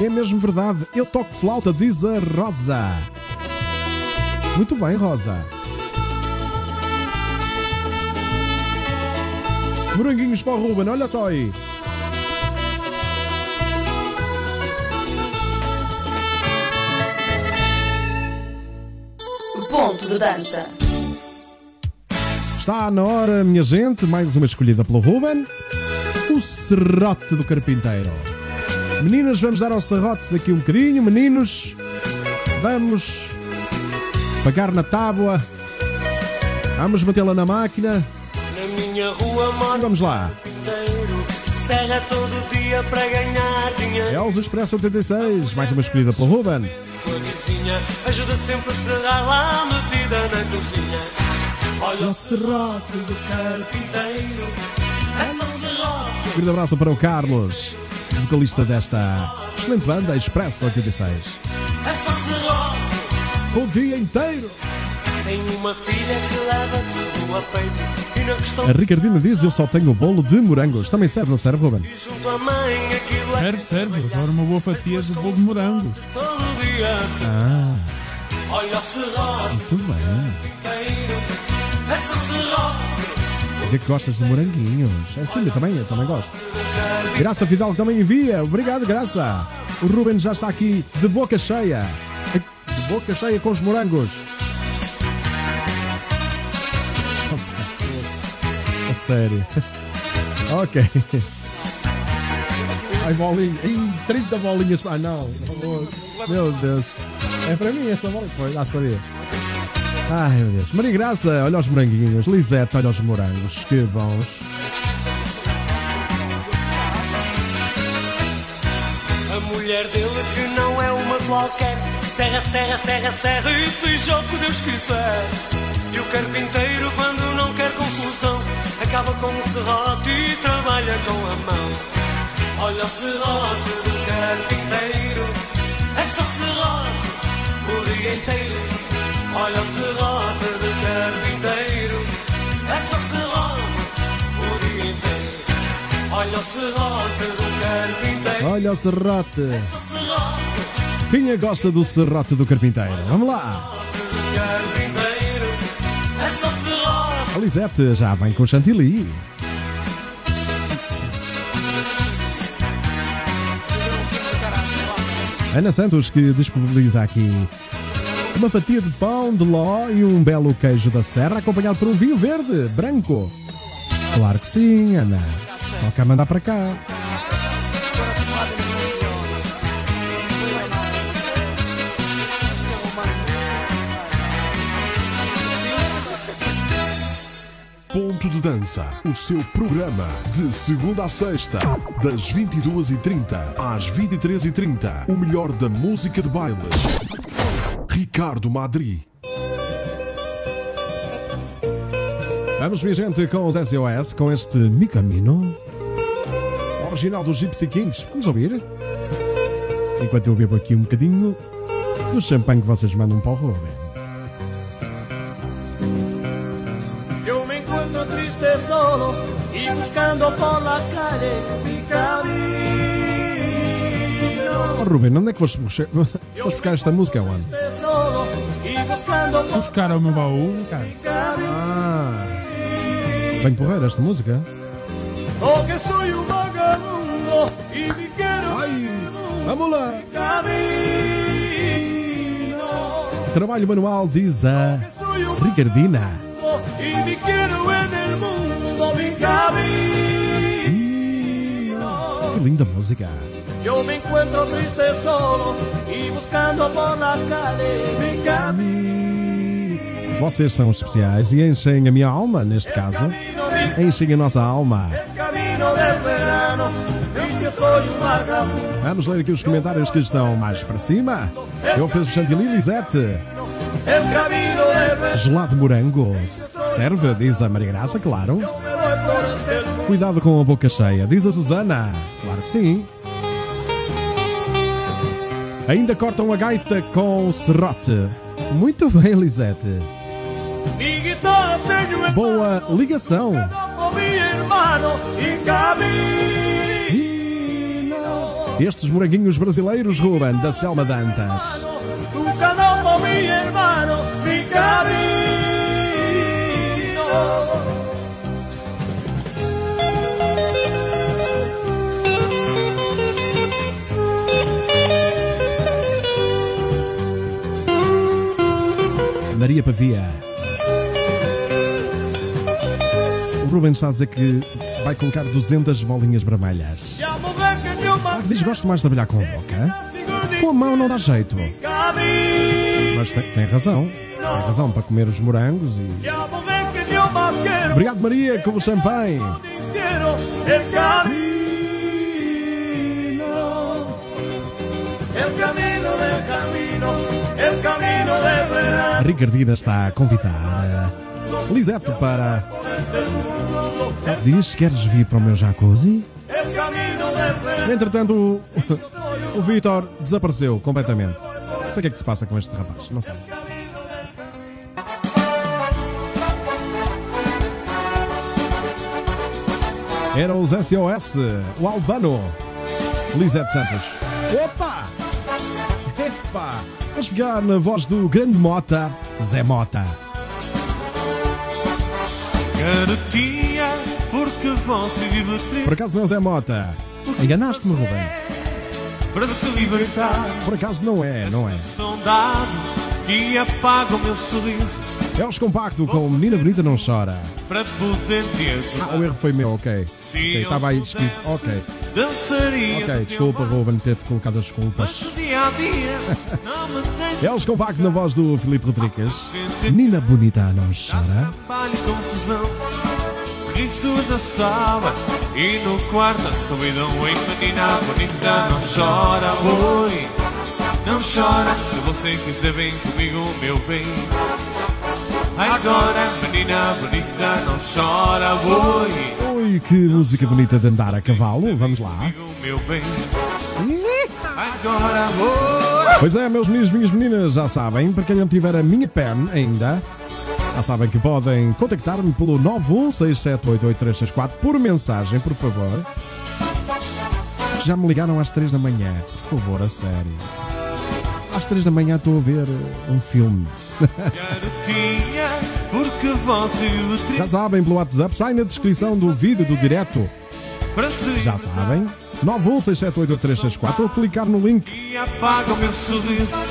É mesmo verdade, eu toco flauta, diz a Rosa. Muito bem, Rosa. Moranguinhos para o Ruben, olha só aí. Ponto de dança. Está na hora, minha gente, mais uma escolhida pelo Ruben. O serrote do carpinteiro. Meninas, vamos dar ao serrote daqui um bocadinho. Meninos, vamos pagar na tábua. Vamos metê-la na máquina. Na minha rua mora vamos lá. Serra todo dia para ganhar dinheiro. Elza Expresso 86, mais uma escolhida pelo Ruben. A vizinha ajuda sempre a serrar lá metida na cozinha. Olha o serrote do carpinteiro. É só serrote. Um grande abraço para o Carlos, vocalista desta excelente banda Expresso 86. É. O dia inteiro. Tenho uma filha que leva tudo a peito. E na questão A Ricardina diz: Eu só tenho o bolo de morangos. Também serve, não serve, Ruben? é Serve, serve. Agora uma boa fatia de bolo de morangos. todo dia assim. Ah, Olha o muito bem. É serrote. Vê que gostas de moranguinhos. É sim, eu também, eu também gosto. Graça Fidalgo também envia. Obrigado, Graça. O Ruben já está aqui de boca cheia. De boca cheia com os morangos. (laughs) A sério. (laughs) Ok. Ai, bolinha. Ai, 30 bolinhas. Ah, não. Meu Deus. É para mim essa bola. Pois, já sabia. Ai, meu Deus. Maria Graça, olha os moranguinhos. Lisete, olha os morangos. Que bons. A mulher dele que não é uma qualquer Serra, serra, serra, serra e seja o que Deus quiser E o carpinteiro quando não quer confusão Acaba com o serrote e trabalha com a mão Olha o serrote do carpinteiro É só serrote o dia inteiro Olha o serrote do carpinteiro É só serrote o dia inteiro Olha o serrote do carpinteiro Olha o serrote. Quem é gosta do serrote do carpinteiro? Vamos lá. É. A Lisete já vem com chantilly. Ana Santos que disponibiliza aqui uma fatia de pão de ló e um belo queijo da serra acompanhado por um vinho verde, branco. Claro que sim, Ana. Toca mandar para cá. Ponto de Dança, o seu programa de segunda a sexta, das 22h30 às 23h30. O melhor da música de baile. Ricardo Madri. Vamos, minha gente, com os SOS, com este Mi Camino. Original dos Gypsy Kings. Vamos ouvir? Enquanto eu bebo aqui um bocadinho do champanhe que vocês mandam para o Ruben. Y buscando por la calle mi camino. Oh, Ruben, onde é que foste buscar, foste buscar esta música, por Buscar o meu baú, cara. Ah, bem porreira esta música. Porque soy un vagabundo y me quiero Vamos lá! Trabalho manual, diz a Ricardina. Y me quiero linda música. Yo me encuentro triste solo y buscando por mi. Vocês são especiais e enchem a minha alma, neste caso. Enchem a nossa alma. Vamos ler aqui os comentários que estão mais para cima. Eu fiz o chantilly Lisette. Gelado morango. Serve, diz a Maria Graça, claro. Cuidado com a boca cheia, diz a Susana. Sim. Ainda cortam a gaita com serrote. Muito bem, en Boa ligação. Estes moranguinhos brasileiros, Ruben, da Selma Dantas. Maria Pavia. O Ruben está a dizer que vai colocar 200 bolinhas vermelhas. Ah, diz gosto mais de trabalhar com a boca. Com a mão não dá jeito. Mas tem, tem razão. Tem razão para comer os morangos e. Obrigado, Maria, com o champanhe. El camino. El camino Ricardina está a convidar a Lisette para. Diz: Queres vir para o meu jacuzzi? Entretanto, o, o Vitor desapareceu completamente. Não sei o que é que se passa com este rapaz, não sei. Era os SOS, o Albano, Lisette Santos. Opa! Epa! Vamos pegar na voz do grande Mota, Zé Mota. Garotinha, porque você vive triste Por acaso não é Zé Mota? Enganaste-me, Ruben. para se libertar. Por acaso não é, não é. Que apaga o meu sorriso É os compacto com Menina Bonita Não Chora. para poder te ajudar. Ah, o erro foi meu, ok. Ok, estava aí escrito, ok. Dançaria Ok, desculpa, Ruben, ter-te colocado as culpas. dia a dia. Não me deixe É os compacto na voz do Filipe Rodrigues. Menina Bonita Não Chora. Risos na sala e no quarto a solidão. Oi, menina bonita, não chora, oi. Não chora, se você quiser vem comigo, meu bem. Agora, menina bonita, não chora, oi. Ui, que música bonita de andar a cavalo. Vamos lá. Agora, oi. Pois é, meus meninos, minhas meninas, já sabem, para quem não tiver a minha pen ainda, já sabem que podem contactar-me pelo 916788364 por mensagem, por favor. Já me ligaram às 3 da manhã, por favor, a sério. Às 3 da manhã estou a ver eh, um filme. (laughs) Porque você Já sabem, pelo WhatsApp, sai na descrição do vídeo do direto. Já sabem, 916788364 ou clicar no link.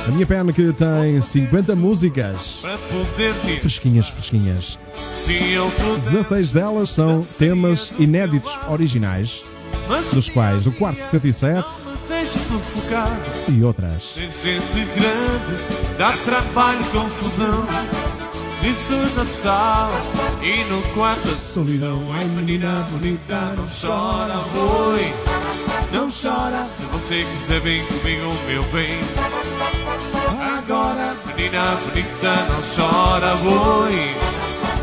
A minha pen que tem 50 músicas. Fresquinhas, fresquinhas. Se eu puder 16 delas são temas inéditos originais, dos quais o quarto 107 deixa sufocado e outras. Tem gente grande, dá trabalho confusão Jesus na sala e no quarto. Solidão, ai menina bonita, não chora, oi. Não chora, se você quiser vem comigo, meu bem. Agora, menina bonita, não chora, oi.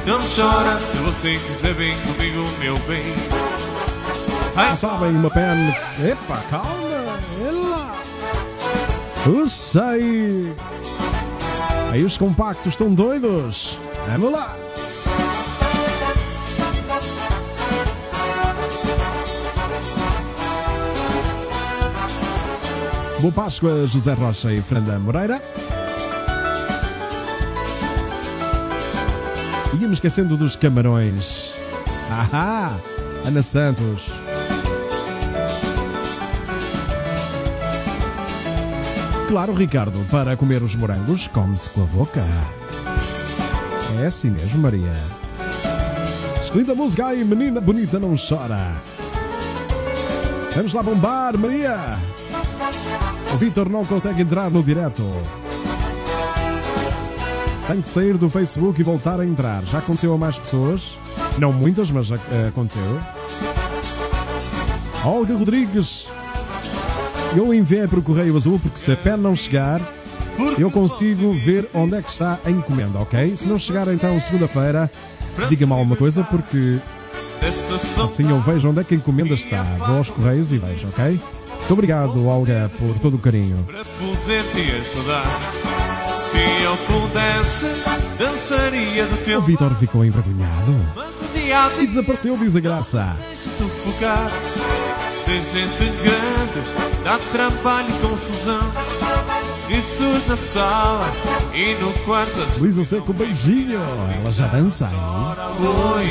Não chora, se você quiser vem comigo, meu bem. Já sabem, uma pen. Epa, calma! Ela! Eu sei! Aí os compactos estão doidos! Vamos lá! Boa Páscoa, José Rocha e Fernanda Moreira. Ia-me esquecendo dos camarões. Ahá! Ana Santos. Claro, Ricardo, para comer os morangos, come-se com a boca. É assim mesmo, Maria. Escolhida música aí, menina bonita não chora. Vamos lá bombar, Maria. O Vitor não consegue entrar no direto. Tem que sair do Facebook e voltar a entrar. Já aconteceu a mais pessoas. Não muitas, mas já eh, aconteceu. Olga Rodrigues. Eu enviei para o Correio Azul porque se a pen não chegar, eu consigo ver onde é que está a encomenda, ok? Se não chegar então segunda-feira, diga-me alguma coisa porque assim eu vejo onde é que a encomenda está. Vou aos Correios e vejo, ok? Muito obrigado, Olga, por todo o carinho. Para poder te ajudar. Se eu pudesse, dançaria do O teu Vitor ficou envergonhado e desapareceu, diz a graça. sufocar. Ser gente grande dá trabalho e confusão. Jesus na sala e no quarto. Luísa Seco, beijinho. Ela já dança. Oi,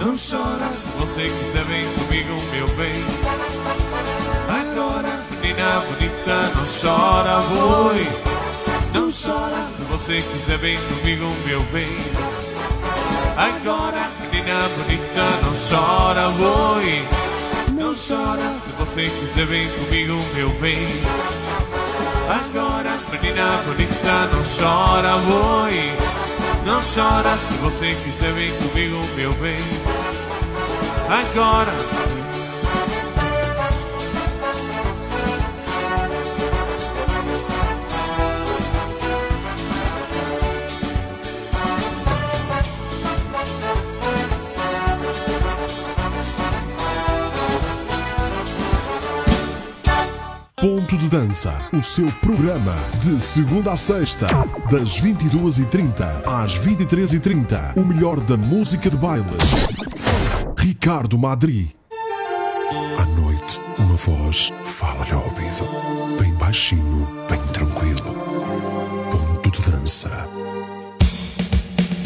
não chora, se você quiser vem comigo, meu bem. Agora, menina bonita, não chora, oi. Não chora, se você quiser vem comigo, meu bem. Agora, menina bonita, não chora, oi. Chora, se você quiser vem comigo, meu bem. Agora, menina bonita, não chora, oi. Não chora, se você quiser vem comigo, meu bem. Agora. Ponto de Dança, o seu programa de segunda a sexta, das 22h30 às 23h30. O melhor da música de baile. Ricardo Madri. À noite, uma voz fala-lhe ao ouvido, bem baixinho, bem tranquilo. Ponto de dança.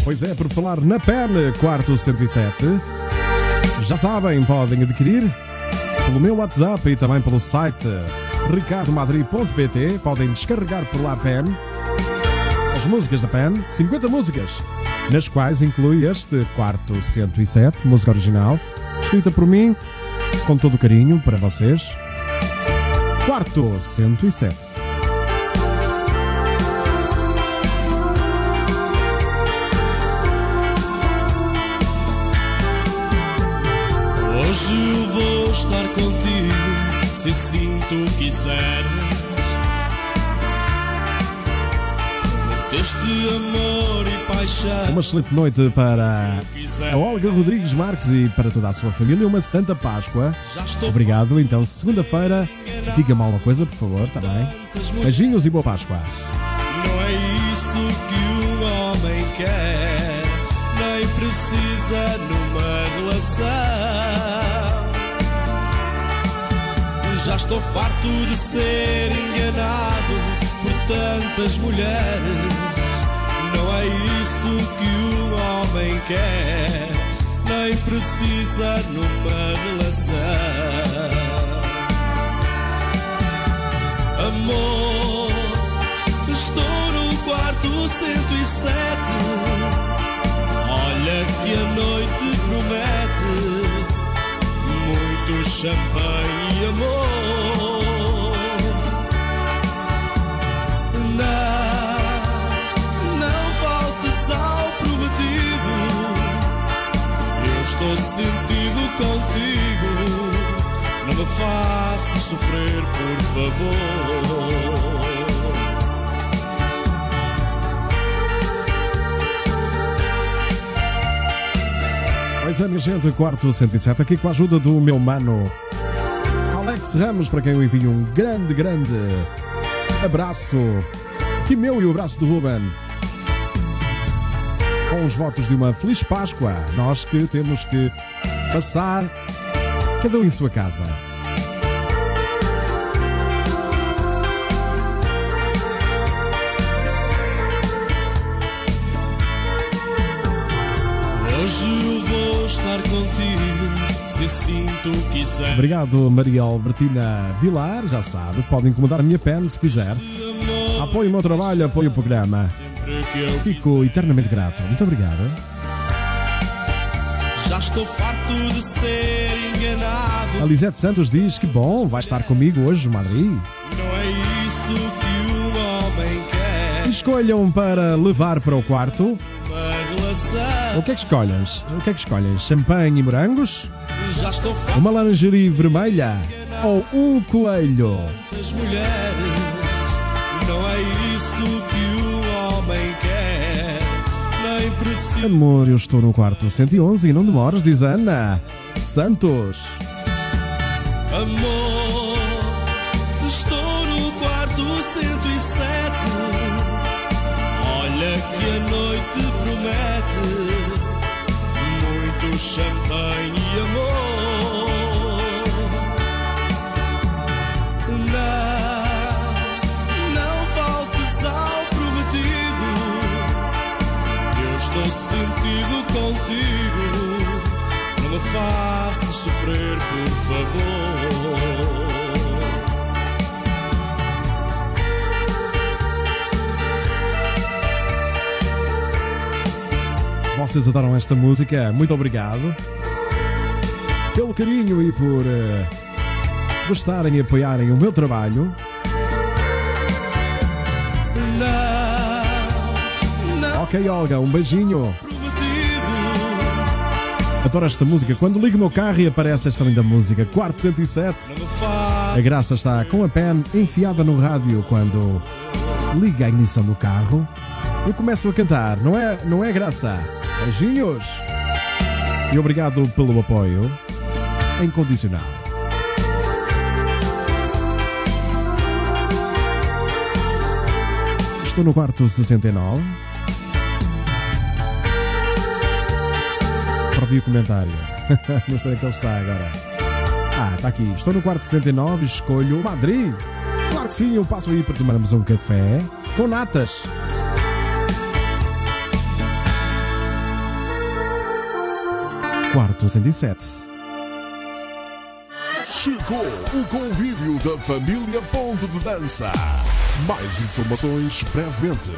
Pois é, por falar na PEN, quarto 107. Já sabem, podem adquirir pelo meu WhatsApp e também pelo site ricardomadri.pt. Podem descarregar por lá a PEN. As músicas da PEN, 50 músicas, nas quais inclui este quarto 107, música original, escrita por mim, com todo o carinho para vocês. Quarto 107. Hoje eu vou estar contigo, se tu quiseres. Meteste amor e paixão. Uma excelente noite para a Olga Rodrigues Marques e para toda a sua família. Uma Santa Páscoa. Obrigado. Então, segunda-feira, diga-me alguma coisa, por favor, está bem? Beijinhos e boa Páscoa. Não é isso que um homem quer, nem precisa numa relação. Já estou farto de ser enganado por tantas mulheres. Não é isso que um homem quer, nem precisa numa relação. Amor, estou no quarto 107. Olha que a noite promete do champanhe e amor. Não, não faltes ao prometido. Eu estou sentido contigo. Não me faças sofrer, por favor. É, minha gente, quarto 107, aqui com a ajuda do meu mano Alex Ramos, para quem eu envio um grande, grande abraço. Aqui meu e o abraço do Ruben. Com os votos de uma Feliz Páscoa, nós que temos que passar cada um em sua casa. Hoje estar contigo, se sinto quiser. Obrigado, Maria Albertina Vilar, já sabe, pode incomodar a minha pen se quiser. Apoie o meu trabalho, apoie o programa. Fico eternamente grato. Muito obrigado. Já estou farto de ser enganado. A Lisete Santos diz que bom, vai estar comigo hoje, Madrid. Não é isso que um homem quer. Escolham para levar para o quarto. O que é que escolhes? O que é que escolhes? Champanhe e morangos? Uma laranjeria vermelha? Ou um coelho? Amor, eu estou no quarto 111 e não demoras, diz Ana Santos. Amor, Vocês adoram esta música, muito obrigado pelo carinho e por eh, gostarem e apoiarem o meu trabalho. Ok, Olga, um beijinho. Adoro esta música. Quando ligo o meu carro e aparece esta linda música, quarto 107. A graça está com a pen enfiada no rádio quando liga a ignição do carro. Eu começo a cantar, não é, não é graça? Beijinhos! E obrigado pelo apoio incondicional. Estou no quarto 69. Perdi o comentário. (laughs) não sei onde ele está agora. Ah, está aqui. Estou no quarto 69 escolho Madrid. Claro que sim, eu passo aí para tomarmos um café com natas. Quarto 107. Chegou o convívio da família Ponto de Dança. Mais informações brevemente.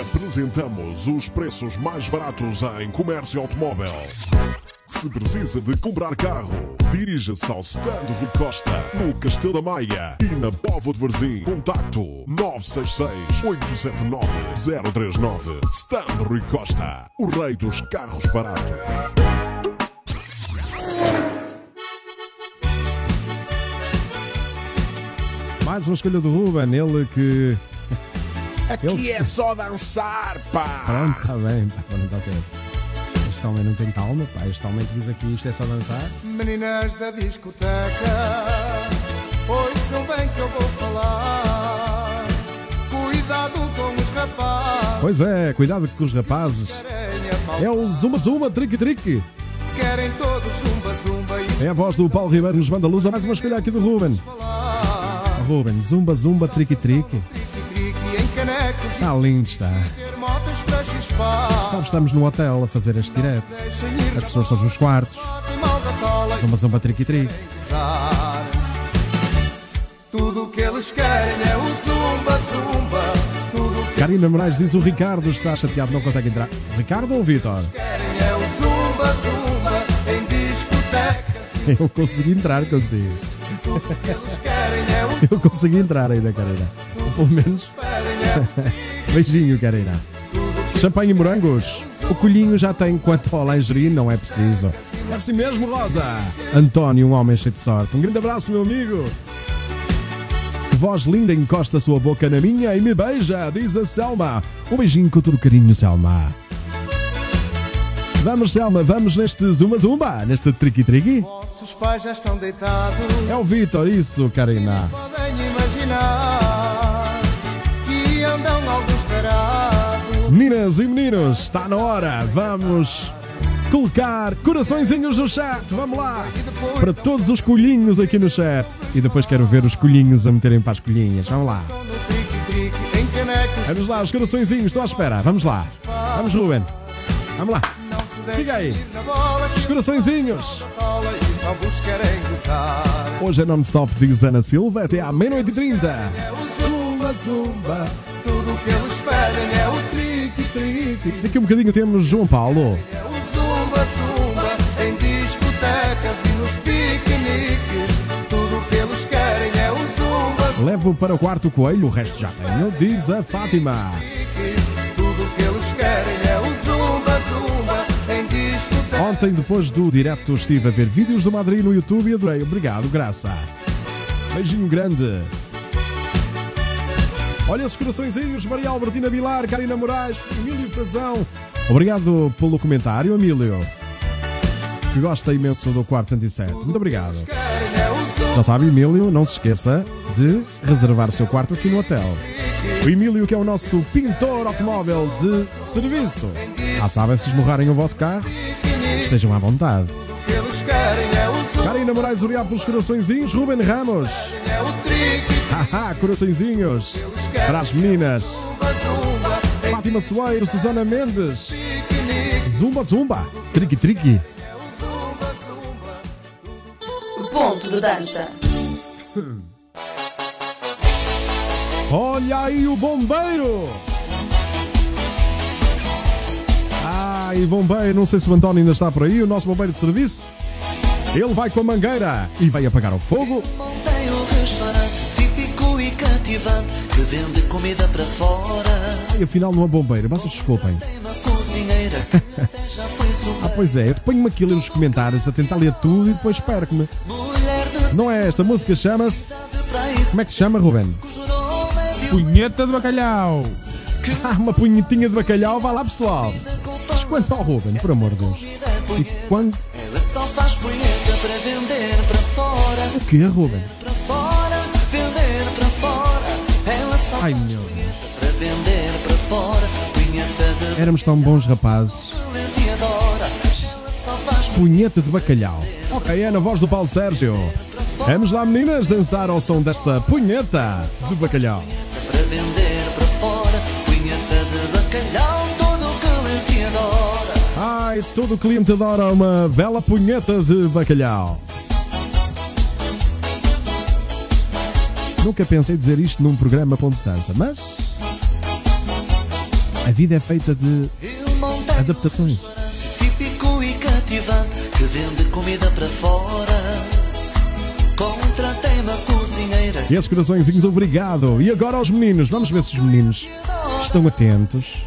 Apresentamos os preços mais baratos em comércio automóvel. Se precisa de comprar carro, dirija-se ao Stand Rui Costa, no Castelo da Maia e na Povo de Varzim. Contacto 966-879-039. Stand Rui Costa, o rei dos carros baratos. Mais uma escolha do Ruben, ele que. Aqui Ele- é só dançar, pá! Pronto, está bem, está pronto, ok. Este homem não tem calma, pá. Este homem que diz aqui isto é só dançar. Meninas da discoteca, ouçam bem que eu vou falar. Cuidado com os rapazes, Pois é, cuidado com os rapazes. É o Zuma Zuma Trick Trick. querem todos zumba zumba e É a voz do Paulo Ribeiro nos manda luz. Mais uma escolha aqui do Ruben. Ruben, Zumba Zumba Trick Trick. Está lindo, está. E. Sabes, estamos no hotel a fazer este direto. As pessoas estão nos quartos. Zumba Zumba Trick. usar. Tudo o que eles querem é o zumba zumba. Karina Moraes diz o Ricardo está chateado, não consegue entrar. Ricardo ou Vitor? é. (laughs) Eu consegui entrar, consigo. É (laughs) Eu consegui entrar ainda, Karina. Ou pelo menos. é (laughs) Beijinho, Karina. Champanhe e morangos. o colhinho já tem quanto ao lingerie, não é preciso. É assim mesmo, Rosa. António, um homem cheio de sorte. Um grande abraço, meu amigo. Voz linda encosta a sua boca na minha e me beija, diz a Selma. Um beijinho com todo carinho, Selma. Vamos, Selma, vamos neste Zumba Zumba, neste Triqui Triqui. Nossos pais já estão deitados. É o Vitor, isso, Karina. Meninas e meninos, está na hora. Vamos colocar coraçõezinhos no chat. Vamos lá. Para todos os colhinhos aqui no chat. E depois quero ver os colhinhos a meterem para as colhinhas. Vamos lá. Vamos lá, os coraçõezinhos. Estou à espera. Vamos lá. Vamos, Ruben. Vamos lá. Siga aí. Os coraçõezinhos. Hoje é non-stop, diz Ana Silva, até à meia-noite e trinta. Zumba, zumba. Tudo que eles pedem é o trique. Daqui a um bocadinho temos João Paulo. É o zumba, zumba. Em discotecas e nos piqueniques. Tudo que eles querem é o zumba, Levo para o quarto coelho, o resto já tenho, diz a Fátima. Tudo que eles querem é o zumba, zumba. Em discotecas. Ontem, depois do direto, estive a ver vídeos do Madrid no YouTube e adorei. Obrigado, graça. Beijinho grande. Olha os coraçõezinhos, Maria Albertina Vilar, Karina Moraes, Emílio Frazão. Obrigado pelo comentário, Emílio. Que gosta imenso do quarto 27. Muito obrigado. Já sabe, Emílio, não se esqueça de reservar o seu quarto aqui no hotel. O Emílio, que é o nosso pintor automóvel de serviço. Ah, sabem, se esmorrarem o vosso carro, estejam à vontade. Karina Moraes, obrigado pelos coraçõezinhos. Ruben Ramos. O trique. Coraçõezinhos. Para as meninas. Fátima Soeiro, Susana Mendes. Zumba, zumba. Triqui, triqui. Ponto de dança. (laughs) Olha aí o bombeiro! Ai, bombeiro, não sei se o António ainda está por aí, o nosso bombeiro de serviço. Ele vai com a mangueira e vai apagar o fogo. Tem um restaurante e cativante que vende comida para fora. Ai, afinal não é bombeiro, vocês desculpem. (laughs) Ah, pois é, eu ponho-me aqui a ler os comentários, a tentar ler tudo e depois perco-me. Mulher de Não é esta música, chama-se. Como é que se chama, Ruben? Punheta de bacalhau. Ah, uma punhetinha de bacalhau, vá lá pessoal. Mas quanto ao Ruben, por amor de Deus. E quando. Ela só faz punheta para vender para fora. O que, Ruben? Ai meu punheta para vender para fora. Punheta de Éramos tão bons rapazes. Punheta de bacalhau. Ok, é na voz do Paulo Sérgio. Vamos lá, meninas, dançar ao som desta punheta de bacalhau. Ai, todo cliente adora uma bela punheta de bacalhau. Nunca pensei dizer isto num programa ponto de dança, mas a vida é feita de adaptações. típico e cativante que vende comida para fora. Contratei uma cozinheira E esses coraçõezinhos, obrigado. E agora aos meninos, vamos ver se os meninos estão atentos.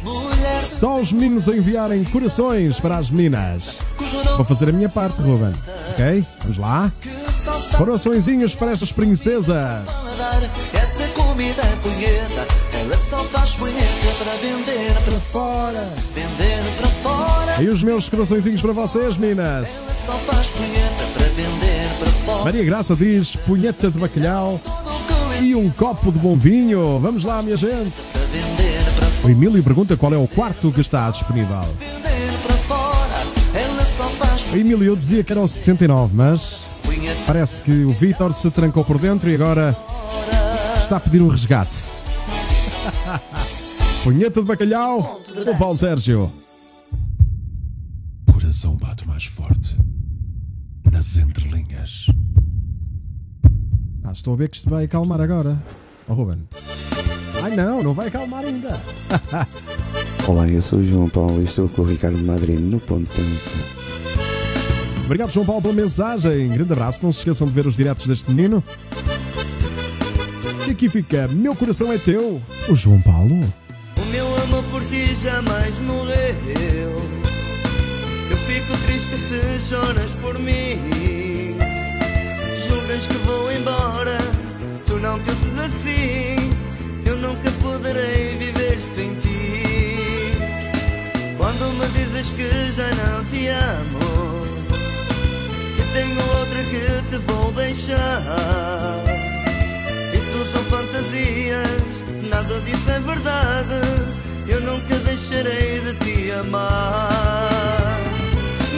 Só os meninos a enviarem corações para as meninas. Vou fazer a minha parte, Ruben. Ok? Vamos lá. Coraçõezinhos para estas princesas. Essa comida é punheta. Ela só faz punheta para vender para Fora. vender para fora. E os meus coraçõezinhos para vocês, meninas. Ela só faz punheta para vender para fora. Maria Graça diz punheta de bacalhau e um copo de bom vinho. Vamos lá, minha gente. O Emílio pergunta qual é o quarto que está disponível. Emílio, eu dizia que era o 69, mas parece que o Vitor se trancou por dentro e agora está a pedir um resgate. (laughs) punheta de bacalhau do Paulo Sérgio. Coração bate mais forte. Nas entrelinhas. Ah, estou a ver que isto vai acalmar agora. Oh, Ruben. Ai não, não vai acalmar ainda. (laughs) Olá, eu sou o João Paulo e estou com o Ricardo Madrid no Ponto Dança. Obrigado, João Paulo, pela mensagem. Grande abraço. Não se esqueçam de ver os diretos deste menino. E aqui fica Meu Coração é Teu, o João Paulo. O meu amor por ti jamais morreu. fico triste se choras por mim. Julgas que vou embora, tu não penses assim. Eu nunca poderei viver sem ti. Quando me dizes que já não te amo, outra que te vou deixar. Isso são fantasias, nada disso é verdade. Eu nunca deixarei de te amar.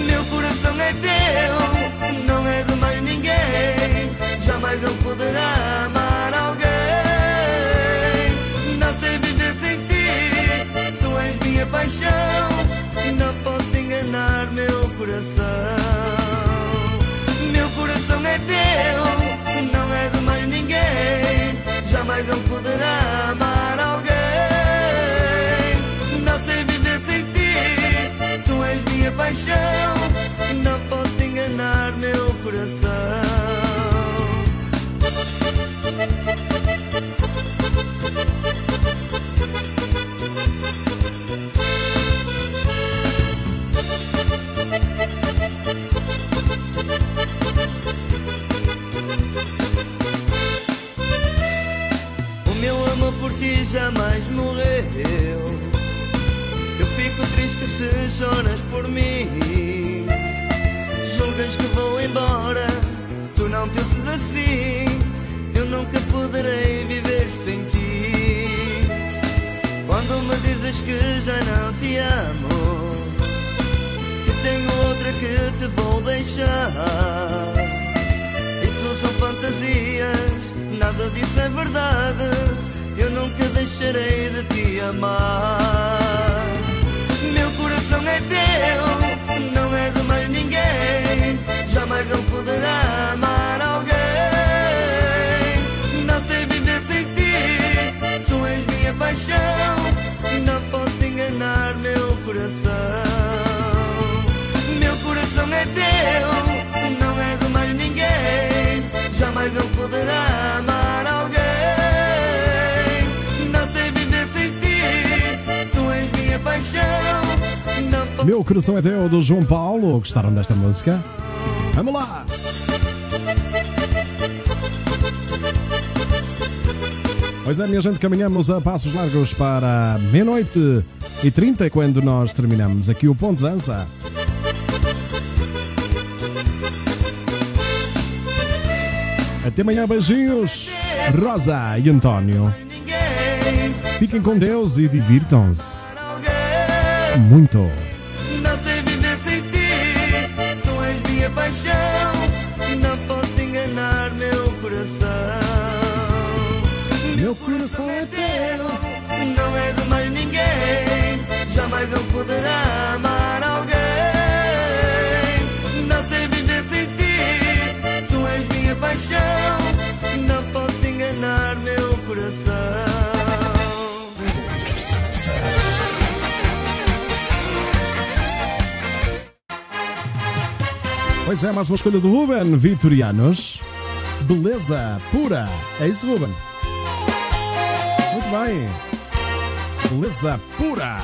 Meu coração é teu, não é de mais ninguém. Jamais eu poderá amar alguém. Não sei viver sem ti, tu és minha paixão. Teu, não é de mais ninguém. Jamais eu poderá amar alguém. Não sei viver sem ti, tu és minha paixão. Jamais morreu. Eu fico triste se choras por mim. Julgas que vou embora, tu não penses assim. Eu nunca poderei viver sem ti. Quando me dizes que já não te amo, que tenho outra que te vou deixar. Isso são fantasias, nada disso é verdade. Nunca deixarei de te amar. Meu coração é teu, não é de mais ninguém. Jamais eu poderá amar alguém. Não sei viver sem ti, tu és minha paixão. Não posso enganar meu coração. Meu coração é teu, não é de mais ninguém. Jamais eu poderá amar Meu coração é teu do João Paulo. Gostaram desta música? Vamos lá! Pois é, minha gente, caminhamos a passos largos para meia-noite e 30 quando nós terminamos aqui o Ponto Dança. Até amanhã, beijinhos, Rosa e António. Fiquem com Deus e divirtam-se. Muito. Pois é, mais uma escolha do Ruben Vitorianos. Beleza pura. É isso, Ruben? Muito bem. Beleza pura.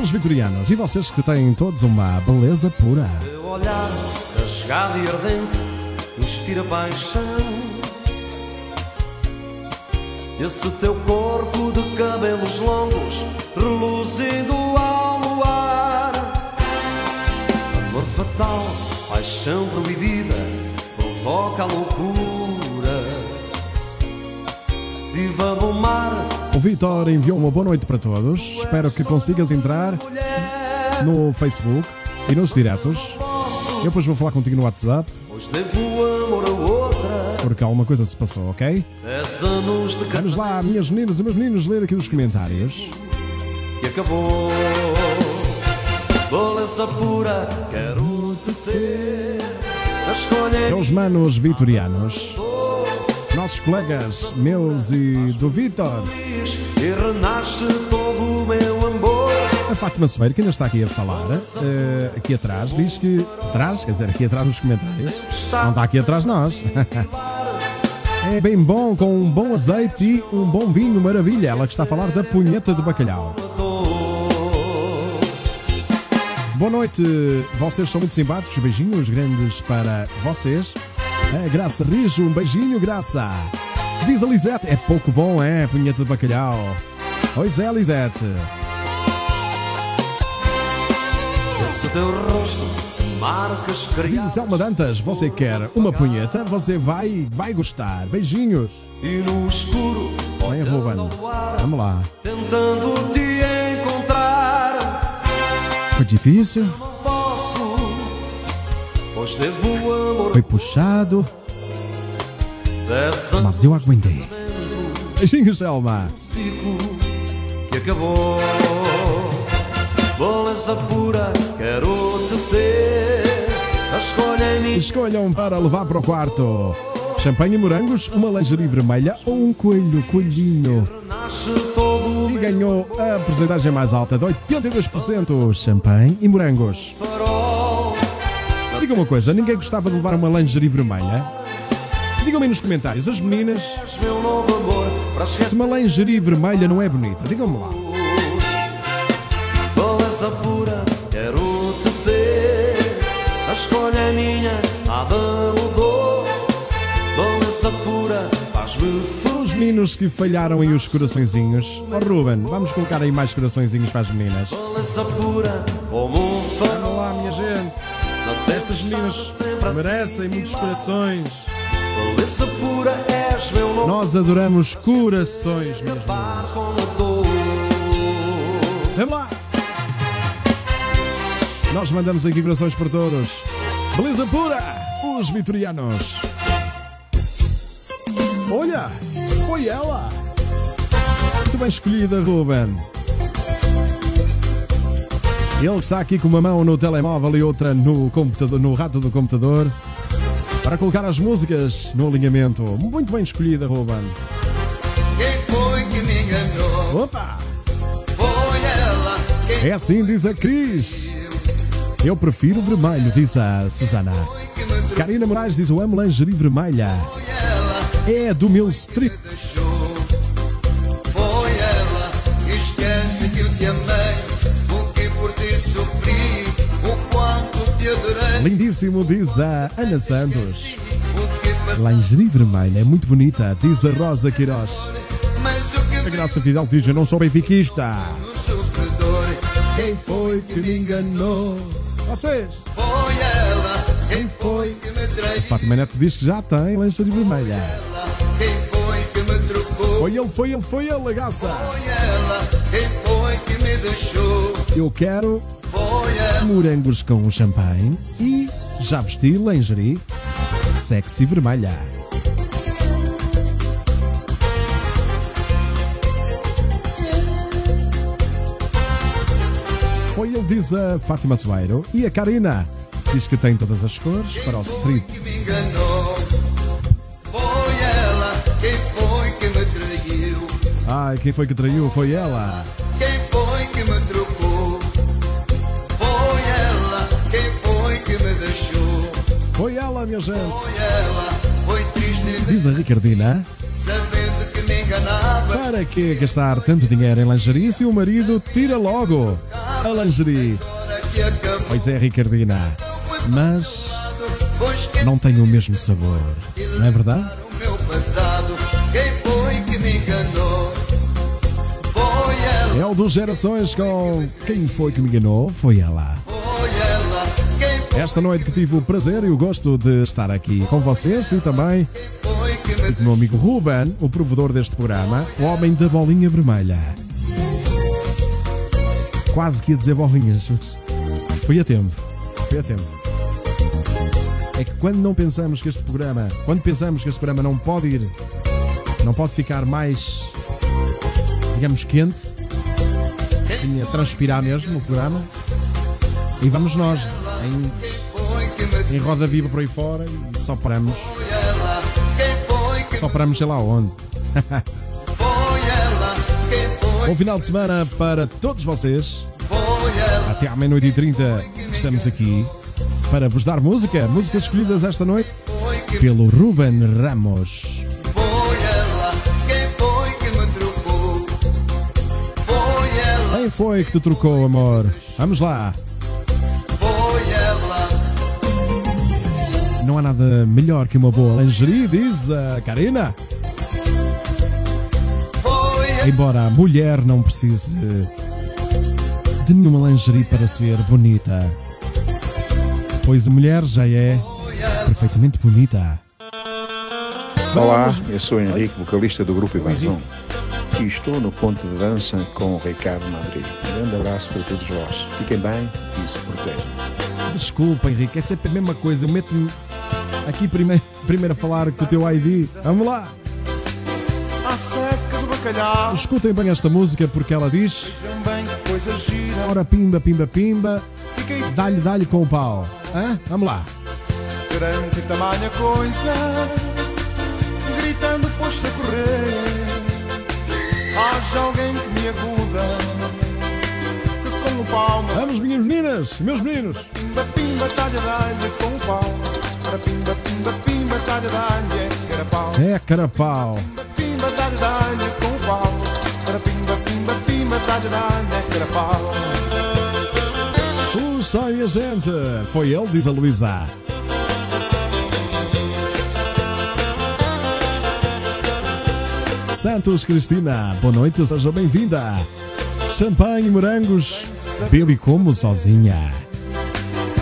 Os vitorianos. E vocês que têm todos uma beleza pura. Teu olhar rasgado e ardente inspira paixão. Esse teu corpo de cabelos longos reluzindo ao luar. Amor fatal, paixão proibida, provoca a loucura. Diva do mar, O Vitor enviou uma boa noite para todos. Espero que consigas entrar no Facebook e nos diretos. Eu depois vou falar contigo no WhatsApp, pois devo amor a outra. porque alguma coisa se passou, ok? Vamos lá, minhas meninas e meus meninos, ler aqui os comentários. que acabou. Beleza pura, quero te ter. É Os manos vitorianos. Nossos colegas, meus e do Vitor. e renasce todo o meu amor. A Fátima Soeiro, que ainda está aqui a falar, eh, aqui atrás, diz que. Atrás, quer dizer, aqui atrás nos comentários. Não está aqui atrás nós. (laughs) É bem bom, com um bom azeite e um bom vinho, maravilha. Ela que está a falar da punheta de bacalhau. Boa noite, vocês são muito simpáticos. Beijinhos grandes para vocês. A Graça Rijo, um beijinho, Graça. Diz a Lisete, é pouco bom, é? Punheta de bacalhau. Pois é, Lisete. Esse teu rosto marcas Diz a Selma Dantas, você quer uma punheta? Você vai, vai gostar. Beijinhos. e no escuro Vem, Ruben. Vamos lá. tentando te. Foi difícil, Posso, pois devo o amor foi puxado, mas eu aguentei. Beijinhos, Selma. que acabou. Beleza pura, quero te ter. É. Escolham para levar para o quarto. Champanhe e morangos, uma lingerie vermelha ou um coelho, coelhinho. E ganhou a porcentagem mais alta de 82%. Champanhe e morangos. Diga uma coisa, ninguém gostava de levar uma lingerie vermelha? Digam-me nos comentários, as meninas, se uma lingerie vermelha não é bonita, digam-me lá. Beleza pura, quero te ter. A escolha é minha, nada mudou. Os meninos que falharam em os coraçõezinhos. Oh Ruben, vamos colocar aí mais coraçõezinhos para as meninas. Vamos lá, minha gente. Estas meninas merecem muitos corações. Nós adoramos corações, minhas a dor. Vamos lá! Nós mandamos aqui corações para todos. Beleza pura! Os vitorianos. Olha! Foi ela! Muito bem escolhida, Ruben. Ele está aqui com uma mão no telemóvel e outra no computador, no rato do computador, para colocar as músicas no alinhamento. Muito bem escolhida, Ruben. Quem foi que me enganou? Opa! Foi ela É assim, diz a Cris. Eu prefiro vermelho, diz a Susana. Karina Moraes diz: Eu amo lingerie vermelha. É do meu strip. Foi ela. Esquece que eu te amei. O que por ti sofri. O quanto te adorei. Lindíssimo, diz a Ana Santos. Lingerie vermelha é muito bonita, diz a Rosa Queiroz. A Graça Fidel diz: Eu não sou benfiquista. Quem foi que me enganou? Vocês. Foi ela. Quem foi que me traiu? Fátima Neto diz que já tem lingerie vermelha. Foi ele, foi ele, foi ele, Gaça. Foi ela. Quem foi que me deixou? Eu quero morangos com champanhe e já vesti lingerie sexy vermelha. Foi ele, diz a Fátima Soeiro. E a Karina diz que tem todas as cores para o strip. Ai, quem foi que traiu? Foi ela. Quem foi que me trocou? Foi ela. Quem foi que me deixou? Foi ela, minha gente. Foi ela. Foi triste Diz a Ricardina. sabendo que me enganava. Para que gastar tanto dinheiro em lingerie se o marido tira logo a lingerie? Pois é, Ricardina. Mas não tem o mesmo sabor. Não é verdade? O dos gerações com Quem foi que me enganou? Foi ela. Esta noite que tive o prazer e o gosto de estar aqui com vocês e também com o meu amigo Ruben, o provedor deste programa, o homem da bolinha vermelha. Quase que ia dizer bolinhas. mas Foi a tempo. Foi a tempo. É que quando não pensamos que este programa, quando pensamos que este programa não pode ir, não pode ficar mais, digamos, quente, assim a transpirar mesmo o programa, e vamos nós em, em roda viva por aí fora e só paramos sei lá onde. (laughs) Bom final de semana para todos vocês. Até à meia-noite e trinta estamos aqui para vos dar música, músicas escolhidas esta noite pelo Ruben Ramos. Quem foi que te trocou, amor? Vamos lá. Foi ela. Não há nada melhor que uma boa lingerie, diz a Karina. Embora a mulher não precise de nenhuma lingerie para ser bonita, pois a mulher já é perfeitamente bonita. Olá, eu sou Henrique, vocalista do grupo Ivanzão. E estou no ponto de dança com o Ricardo Madrid. Um grande abraço para todos vós. Fiquem bem e se protejam. Desculpa, Henrique, é sempre a mesma coisa. Eu meto-me aqui primeiro, primeiro a falar com o teu ID. Vamos lá! À seca do bacalhau. Escutem bem esta música porque ela diz. Ora, pimba, pimba, pimba, dá-lhe, dá-lhe com o pau. Hã? Vamos lá. Grande tamanha coisa. Gritando, pôs-se a correr. Haja alguém que me aguda. Que com o pau. Vamos, minhas meninas, meus meninos. Pimba, pimba, talha, dá-lhe com o pau. Ora, pimba, pimba, pimba, talha, dá-lhe. Era pau. É carapau. Pimba, talha, dá-lhe com o pau. Ora, pimba, pimba, pimba, talha, dá-lhe. Era pau. Puxa, minha gente. Foi ele, diz a Luísa. Santos Cristina, boa noite, seja bem-vinda. Champanhe, morangos, bebe como sozinha.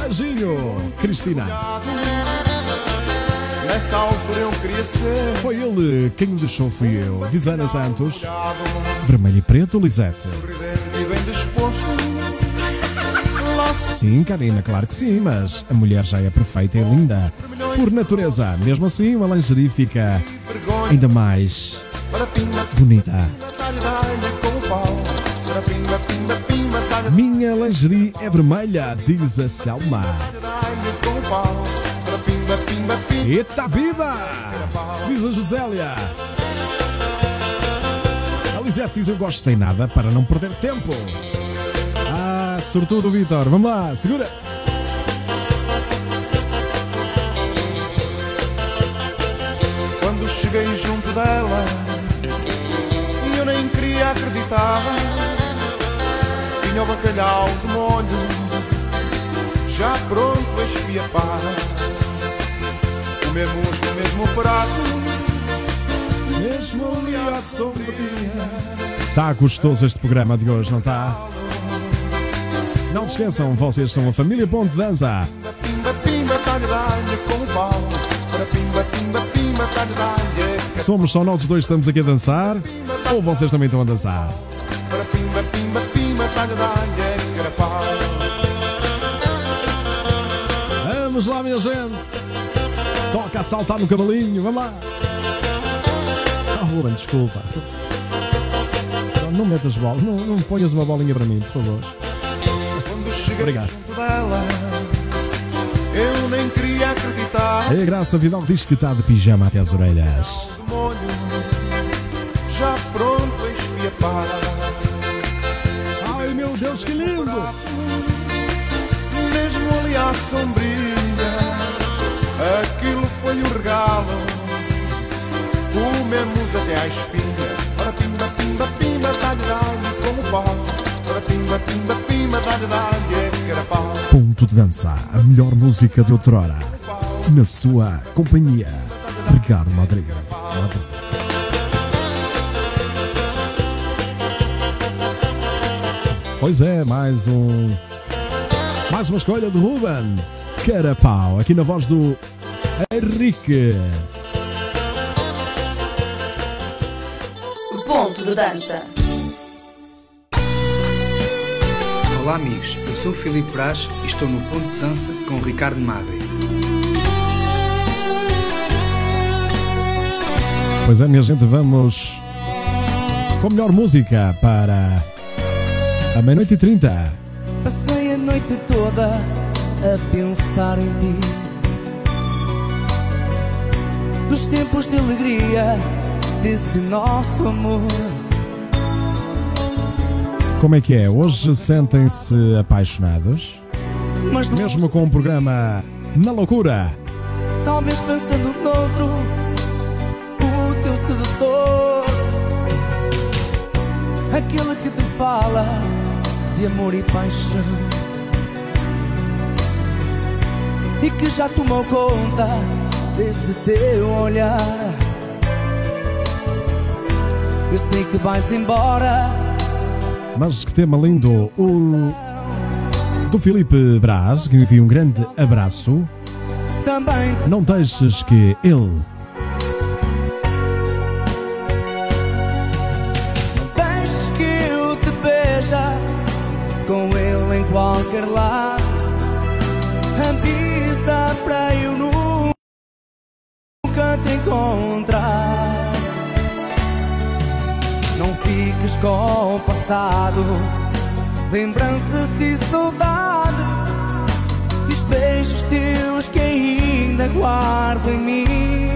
Beijinho, Cristina. Nessa altura eu queria ser. Foi ele quem o deixou, fui eu. Diz Ana Santos. Vermelho e preto, Lisete. Sim, Karina, claro que sim, mas a mulher já é perfeita e linda. Por natureza, mesmo assim, uma lingerie fica ainda mais bonita. Minha lingerie é vermelha, diz a Selma. Eita viva! Diz a Josélia. A Lisete diz eu gosto sem nada para não perder tempo. Ah, sortudo Vitor. Vamos lá, segura. Quando cheguei junto dela, acreditar. Tinha o bacalhau de molho, já pronto a esfiapar. Comemos no mesmo prato, mesmo ali à sombrinha. Está gostoso este programa de hoje, não está? Não se esqueçam, vocês são a família Ponte Dança. Pimba, pimba, talha, dá-lhe com o pau. Para pimba, pimba, pimba, talha, dá-lhe. Somos só nós dois estamos aqui a dançar? Ou vocês também estão a dançar? Vamos lá, minha gente. Toca a saltar no cavalinho, vamos lá. Ah, Ruben, desculpa. Não, não metas bola, não, não ponhas uma bolinha para mim, por favor. Obrigado. eu nem queria acreditar. A Graça Vidal diz que está de pijama até as orelhas. Ai meu Deus, que lindo! Mesmo ali à sombrinha, aquilo foi o regalo. Comemos até à espinha. Ora pimba, pimba, pimba, dá-lhe, dá-lhe como pau. Ora pimba, pimba, pimba, dá-lhe, dá-lhe, é carapau. Ponto de dança, a melhor música de outrora. Na sua companhia, Ricardo. Madrid. Pois é, mais um. Mais uma escolha de Ruben. Carapau, aqui na voz do Henrique. Ponto de dança. Olá amigos, eu sou o Filipe Brás e estou no Ponto de Dança com o Ricardo Madre. Pois é, minha gente, vamos com a melhor música para a meia-noite e trinta. Passei a noite toda a pensar em ti. Nos tempos de alegria desse nosso amor. Como é que é? Hoje sentem-se apaixonados? Mas Mesmo com o programa Na Loucura. talvez pensando noutro, o teu sedutor. Aquele que te fala de amor e paixão. e que já tomou conta desse teu olhar. Eu sei que vais embora, Mas que tema lindo! O do Filipe Braz, que envia um grande abraço. também Não deixes que ele encontrar. Não fiques com o passado, lembranças e saudade. Os beijos teus que ainda guardo em mim.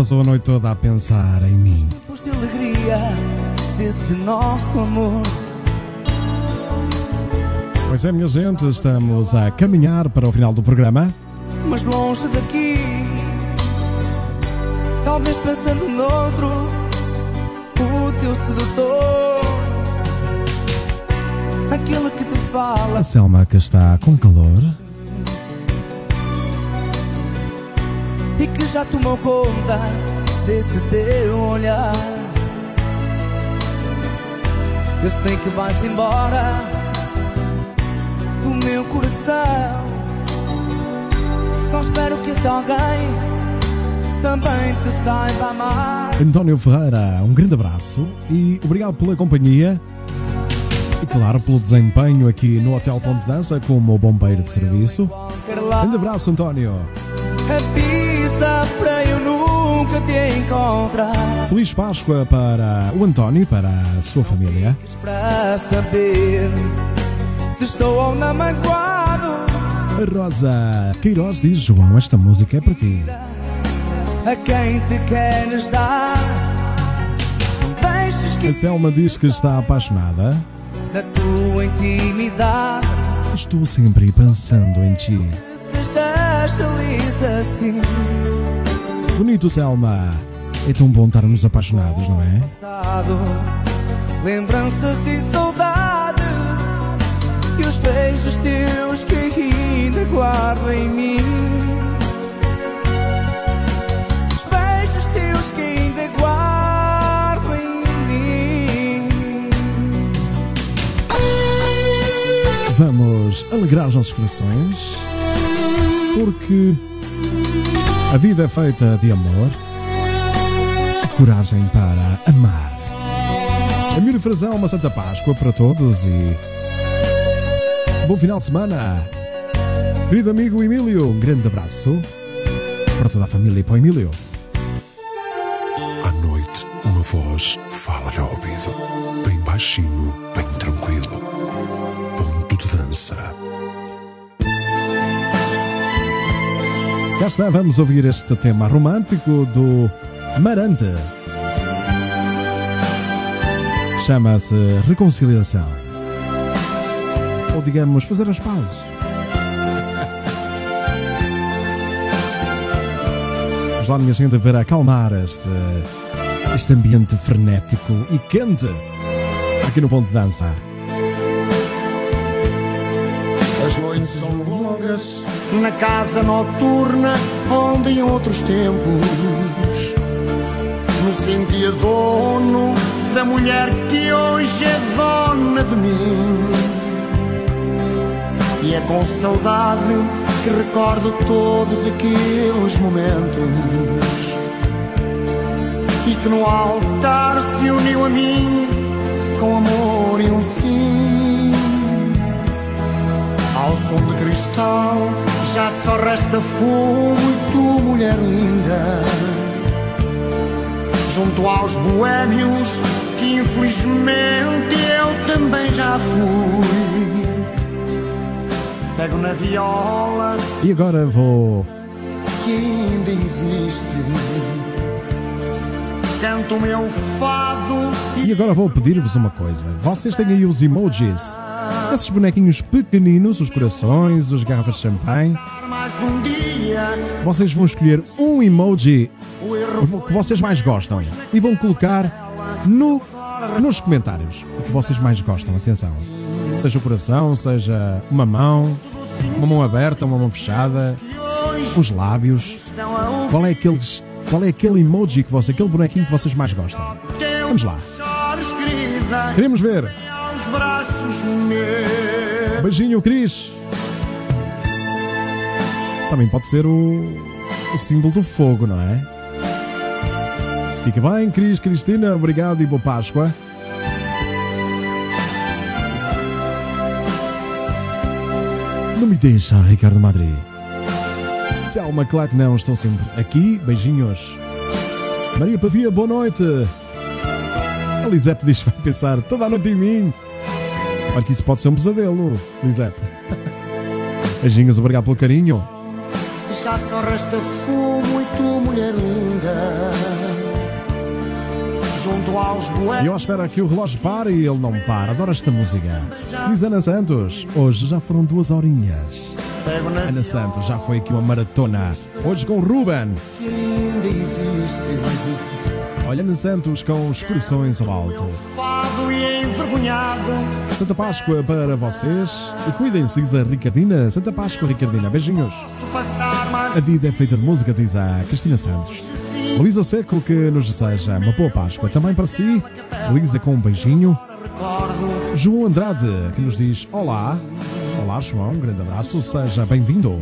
Passou a noite toda a pensar em mim. Depois de alegria desse nosso amor. Pois é, minha gente, estamos a caminhar para o final do programa. mas longe daqui. Talvez pensando noutro, o teu sedutor, aquele que te fala A Selma que está com calor. Já tomou conta desse teu olhar. Eu sei que vais embora do meu coração. Só espero que esse alguém também te saiba amar. António Ferreira, um grande abraço e obrigado pela companhia e, claro, pelo desempenho aqui no Hotel Ponte Dança como bombeiro de serviço. Grande abraço, António. Para eu nunca te encontrar. Feliz Páscoa para o António e para a sua família. Para saber se estou ou não magoado. A Rosa Queiroz diz: João, esta música é para ti. A quem te queres dar. Que A Selma diz que está apaixonada. na tua intimidade Estou sempre pensando em ti. sejas feliz assim. Bonito, Selma. É tão bom estarmos apaixonados, não é? Passado, lembranças e saudade. E os beijos teus que ainda guardo em mim. Os beijos teus que ainda guardo em mim. Vamos alegrar os nossos corações, porque a vida é feita de amor coragem para amar. Emílio Frazão, uma Santa Páscoa para todos e bom final de semana. Querido amigo Emílio, um grande abraço para toda a família e para o Emílio. À noite, uma voz fala-lhe ao ouvido, bem baixinho, Cá está, vamos ouvir este tema romântico do Marante. Chama-se Reconciliação. Ou digamos, fazer as pazes. Vamos lá, minha gente, para acalmar este, este ambiente frenético e quente aqui no Ponto de Dança. As noites são longas na casa noturna onde em outros tempos me sentia dono da mulher que hoje é dona de mim. E é com saudade que recordo todos aqueles momentos e que no altar se uniu a mim com amor e um sim. Ao fundo de cristal já só resta fumo e tu, mulher linda. Junto aos boêmios que infelizmente eu também já fui. Pego na viola E agora vou. que ainda existe. Canto o meu fado E agora vou pedir-vos uma coisa. Vocês têm aí os emojis. Esses bonequinhos pequeninos, os corações, as garrafas de champanhe. Vocês vão escolher um emoji que vocês mais gostam e vão colocar no, nos comentários o que vocês mais gostam. Atenção. Seja o coração, seja uma mão, uma mão aberta, uma mão fechada, os lábios. Qual é aqueles, qual é aquele emoji que você, aquele bonequinho que vocês mais gostam? Vamos lá. Queremos ver. Braços meus. Beijinho, Cris. Também pode ser o, o símbolo do fogo, não é? Fica bem, Cris, Cristina, obrigado e boa Páscoa. Não me deixa, Ricardo Madri. Selma, claro que não, estou sempre aqui. Beijinhos. Maria Pavia, boa noite. A Lisete diz que vai pensar toda a noite em mim. Olha que isso pode ser um pesadelo, Lisete. (laughs) Beijinhos, obrigado pelo carinho. Já só resta fumo e tu, mulher linda. Junto aos E eu espero que o relógio pare e ele não para. Adoro esta música. Diz Ana Santos, hoje já foram duas horinhas. Ana Santos, já foi aqui uma maratona. Hoje com o Ruben. que ainda existe. Olha Ana Santos com os corações ao alto. Fado e envergonhado. Santa Páscoa para vocês. E cuidem-se, diz a Ricardina. Santa Páscoa, Ricardina. Beijinhos. A vida é feita de música, diz a Cristina Santos. Luísa Seco, que nos deseja uma boa Páscoa também para si. Luísa com um beijinho. João Andrade, que nos diz olá. Olá, João, um grande abraço, seja bem-vindo.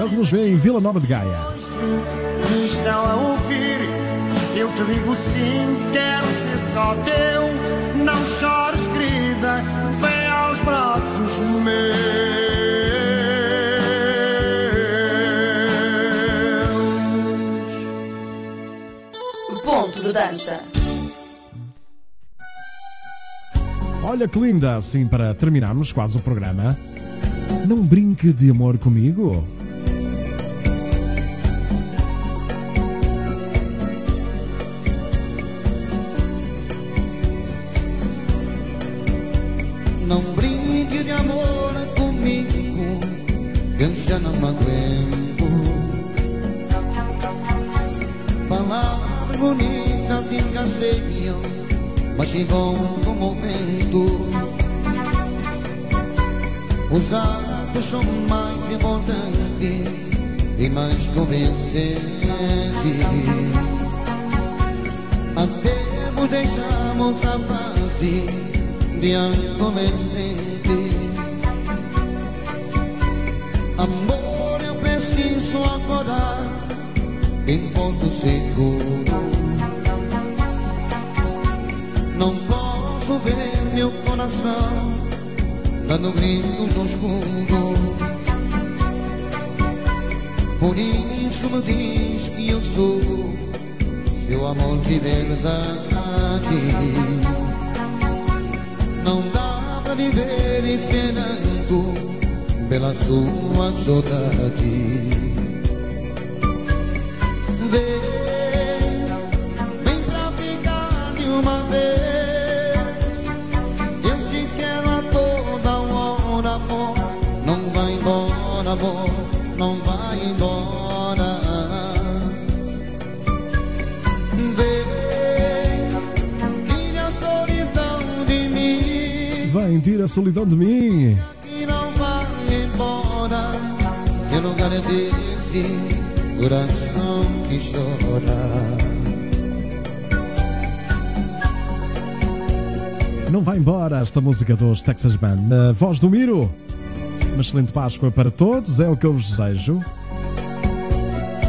Ele que nos vê em Vila Nova de Gaia. Estão a ouvir. Eu te digo sim, quero ser só teu. Não chores, querida. Vem aos braços meus. Ponto de dança. Olha que linda, assim para terminarmos quase o programa. Não brinque de amor comigo. Bonitas escasseiam, mas chegou um momento. Os atos são mais importantes e mais convincentes. Até vos deixamos a fase de adolescente. Amor, eu preciso acordar em porto seguro. Coração dando gritos no escuro. Por isso me diz que eu sou seu amor de verdade. Não dá pra viver esperando pela sua saudade. Solidão de mim. E não vai embora. Seu lugar é desse coração que chora. Não vai embora esta música dos Texas Band. Na voz do Miro. Uma excelente Páscoa para todos, é o que eu vos desejo.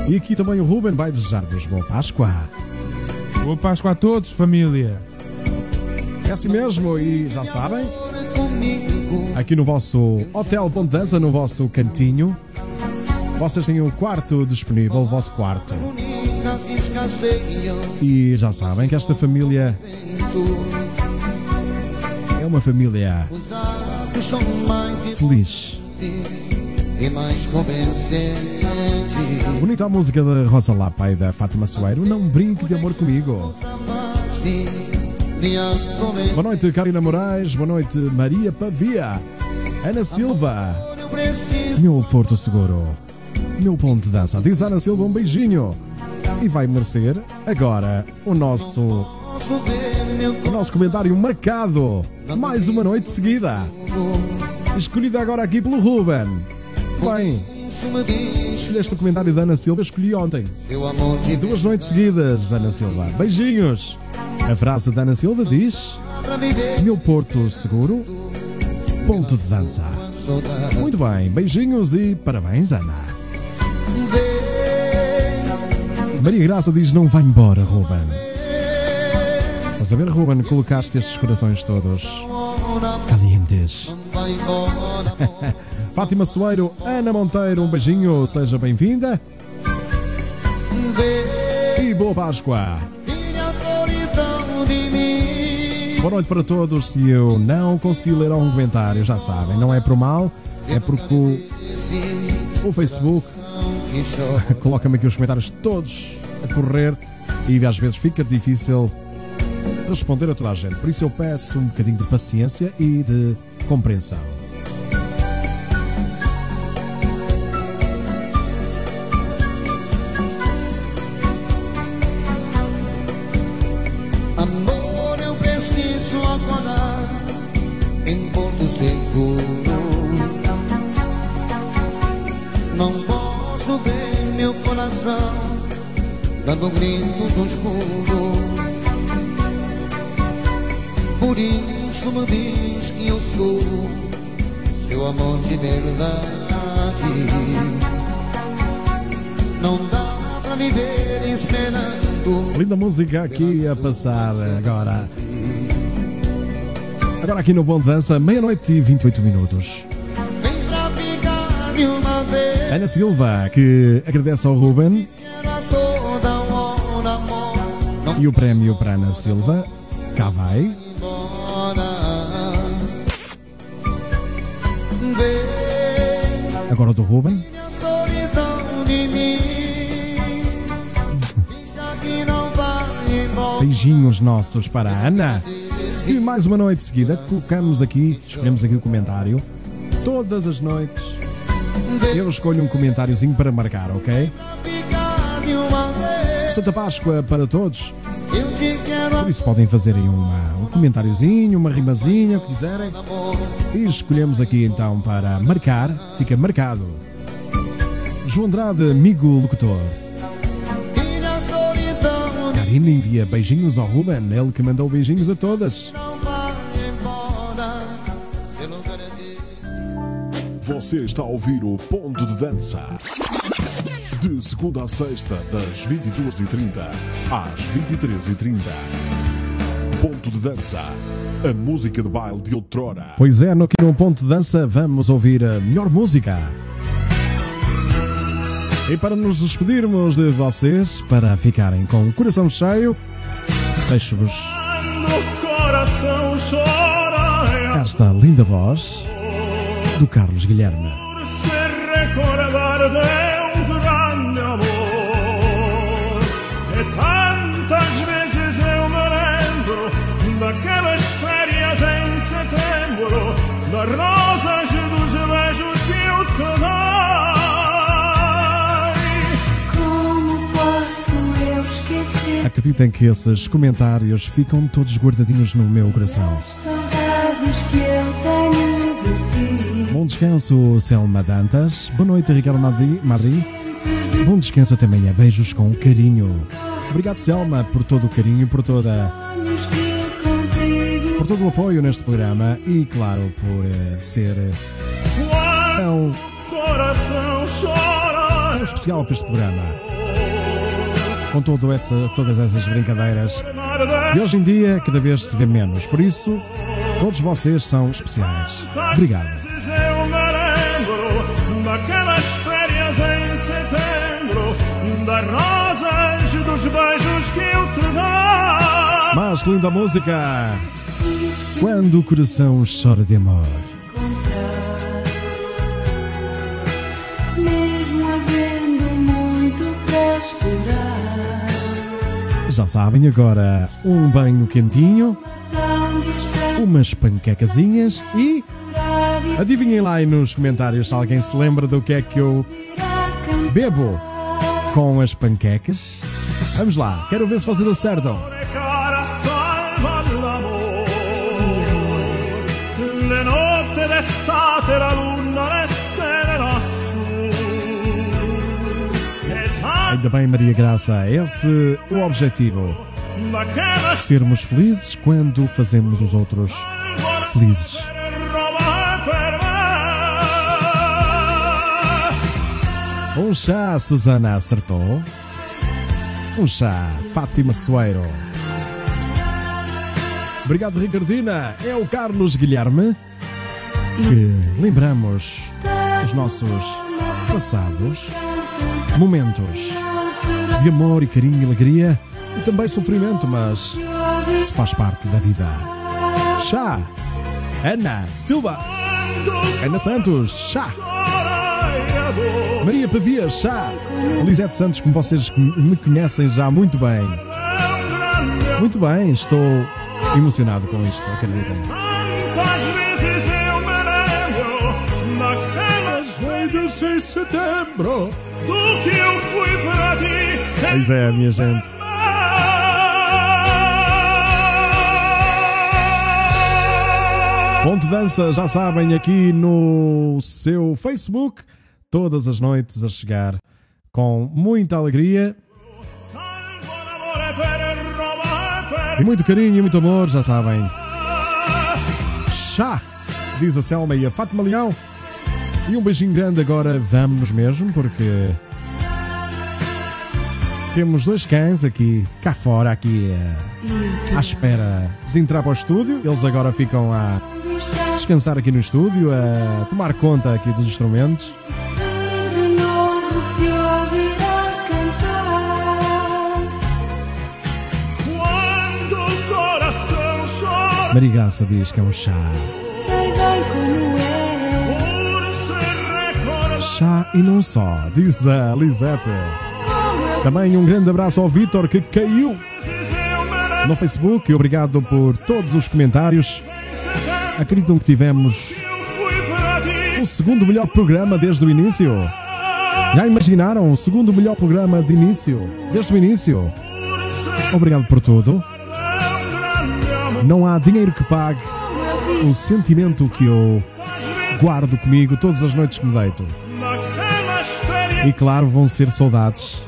E aqui também o Ruben vai desejar-vos boa Páscoa. Boa Páscoa a todos, família. É assim mesmo, e já sabem, aqui no vosso Hotel Ponte Dança, no vosso cantinho, vocês têm o quarto disponível, o vosso quarto. E já sabem que esta família é uma família feliz. e mais. Bonita a música da Rosa Lapa e da Fátima Soeiro. Não brinque de amor comigo. Sim. Boa noite, Karina Moraes. Boa noite, Maria Pavia. Ana Silva. Meu Porto Seguro. Meu ponto de dança. Diz Ana Silva um beijinho. E vai merecer agora o nosso, o nosso comentário marcado. Mais uma noite seguida. Escolhida agora aqui pelo Ruben. Bem, escolheste o comentário da Ana Silva, escolhi ontem. Duas noites seguidas, Ana Silva. Beijinhos. A frase da Ana Silva diz: Meu Porto Seguro, ponto de dança. Muito bem, beijinhos e parabéns, Ana. Maria Graça diz: Não vai embora, Ruben. A ver, Ruben, colocaste estes corações todos calientes. (laughs) Fátima Soeiro, Ana Monteiro, um beijinho, seja bem-vinda e boa Páscoa. Boa noite para todos. Se eu não consegui ler algum comentário, já sabem, não é por mal, é porque o, o Facebook (laughs) coloca-me aqui os comentários todos a correr e às vezes fica difícil responder a toda a gente. Por isso eu peço um bocadinho de paciência e de compreensão. Acordar em Porto Seguro. Não posso ver meu coração dando grito no escuro. Por isso me diz que eu sou seu amor de verdade. Não dá pra viver esperando. Linda música aqui a passar agora. Agora aqui no Bom Dança, meia-noite e 28 minutos. Ana Silva, que agradece ao Ruben e o prémio para Ana Silva. Cá vai. Agora o do Ruben. (laughs) Beijinhos nossos para a Ana. E mais uma noite seguida, colocamos aqui, escolhemos aqui o comentário. Todas as noites eu escolho um comentáriozinho para marcar, ok? Santa Páscoa para todos. Por isso podem fazer aí uma, um comentáriozinho, uma rimazinha, o que quiserem. E escolhemos aqui então para marcar, fica marcado. João Andrade, amigo locutor. E Karina envia beijinhos ao Ruben, ele que mandou beijinhos a todas. é Você está a ouvir o Ponto de Dança. De segunda a sexta, das 22h30 às 23h30. Ponto de Dança. A música de baile de outrora. Pois é, no aqui no Ponto de Dança vamos ouvir a melhor música. E para nos despedirmos de vocês, para ficarem com o coração cheio, deixo-vos esta linda voz do Carlos Guilherme. Acreditem que esses comentários ficam todos guardadinhos no meu coração. Bom descanso, Selma Dantas. Boa noite, Ricardo Madri. Bom descanso também a beijos com carinho. Obrigado, Selma, por todo o carinho, por toda por todo o apoio neste programa e, claro, por eh, ser eh, tão, tão especial para este programa. Com todo essa, todas essas brincadeiras. E hoje em dia, cada vez se vê menos. Por isso, todos vocês são especiais. Obrigado. vezes eu me lembro daquelas férias em setembro, das rosas, dos beijos que eu te dei. Mas que linda música! Quando o coração chora de amor. Já sabem, agora um banho quentinho, umas panquecazinhas e adivinhem lá aí nos comentários se alguém se lembra do que é que eu bebo com as panquecas. Vamos lá, quero ver se vocês acertam. d'estate la luna le stelle Ainda bem, Maria Graça, esse é o objetivo. Sermos felizes quando fazemos os outros felizes. Um chá, Susana acertou. Um chá, Fátima Soeiro. Obrigado, Ricardina. É o Carlos Guilherme. Que lembramos os nossos passados momentos de amor e carinho e alegria e também sofrimento, mas isso faz parte da vida. Chá, Ana Silva, Ana Santos, chá. Maria Pavia, chá. Lisete Santos, como vocês me conhecem já muito bem. Muito bem, estou emocionado com isto, acreditem. 11 de setembro do que eu fui para ti. Pois é, minha gente. Ponto Dança, já sabem, aqui no seu Facebook, todas as noites a chegar com muita alegria. E muito carinho e muito amor, já sabem. Chá, diz a Selma e a Fátima Leão. E um beijinho grande agora, vamos mesmo, porque temos dois cães aqui, cá fora, aqui eh, à espera de entrar para o estúdio. Eles agora ficam a descansar aqui no estúdio, a tomar conta aqui dos instrumentos. Graça diz que é um chá. Chá e não só, diz a Lisete. Também um grande abraço ao Vitor que caiu no Facebook. Obrigado por todos os comentários. Acreditam que tivemos o segundo melhor programa desde o início? Já imaginaram o segundo melhor programa de início? Desde o início? Obrigado por tudo. Não há dinheiro que pague o sentimento que eu guardo comigo todas as noites que me deito. E claro, vão ser saudades.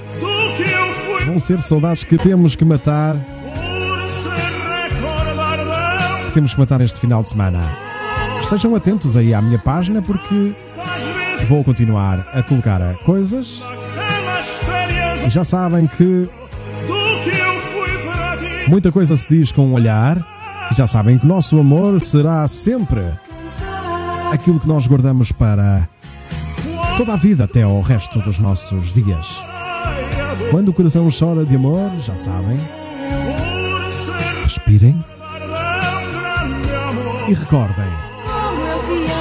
Vão ser saudades que temos que matar. temos que matar este final de semana. Estejam atentos aí à minha página porque vou continuar a colocar coisas. E já sabem que muita coisa se diz com um olhar. E já sabem que nosso amor será sempre aquilo que nós guardamos para toda a vida até ao resto dos nossos dias. Quando o coração chora de amor, já sabem, respirem e recordem.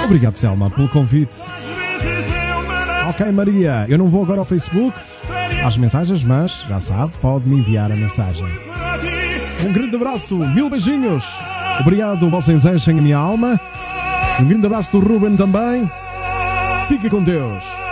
Obrigado, Selma, pelo convite. Ok, Maria, eu não vou agora ao Facebook às mensagens, mas já sabe, pode me enviar a mensagem. Um grande abraço, mil beijinhos. Obrigado, vocês enchem a minha alma. Um grande abraço do Ruben também. Fique com Deus.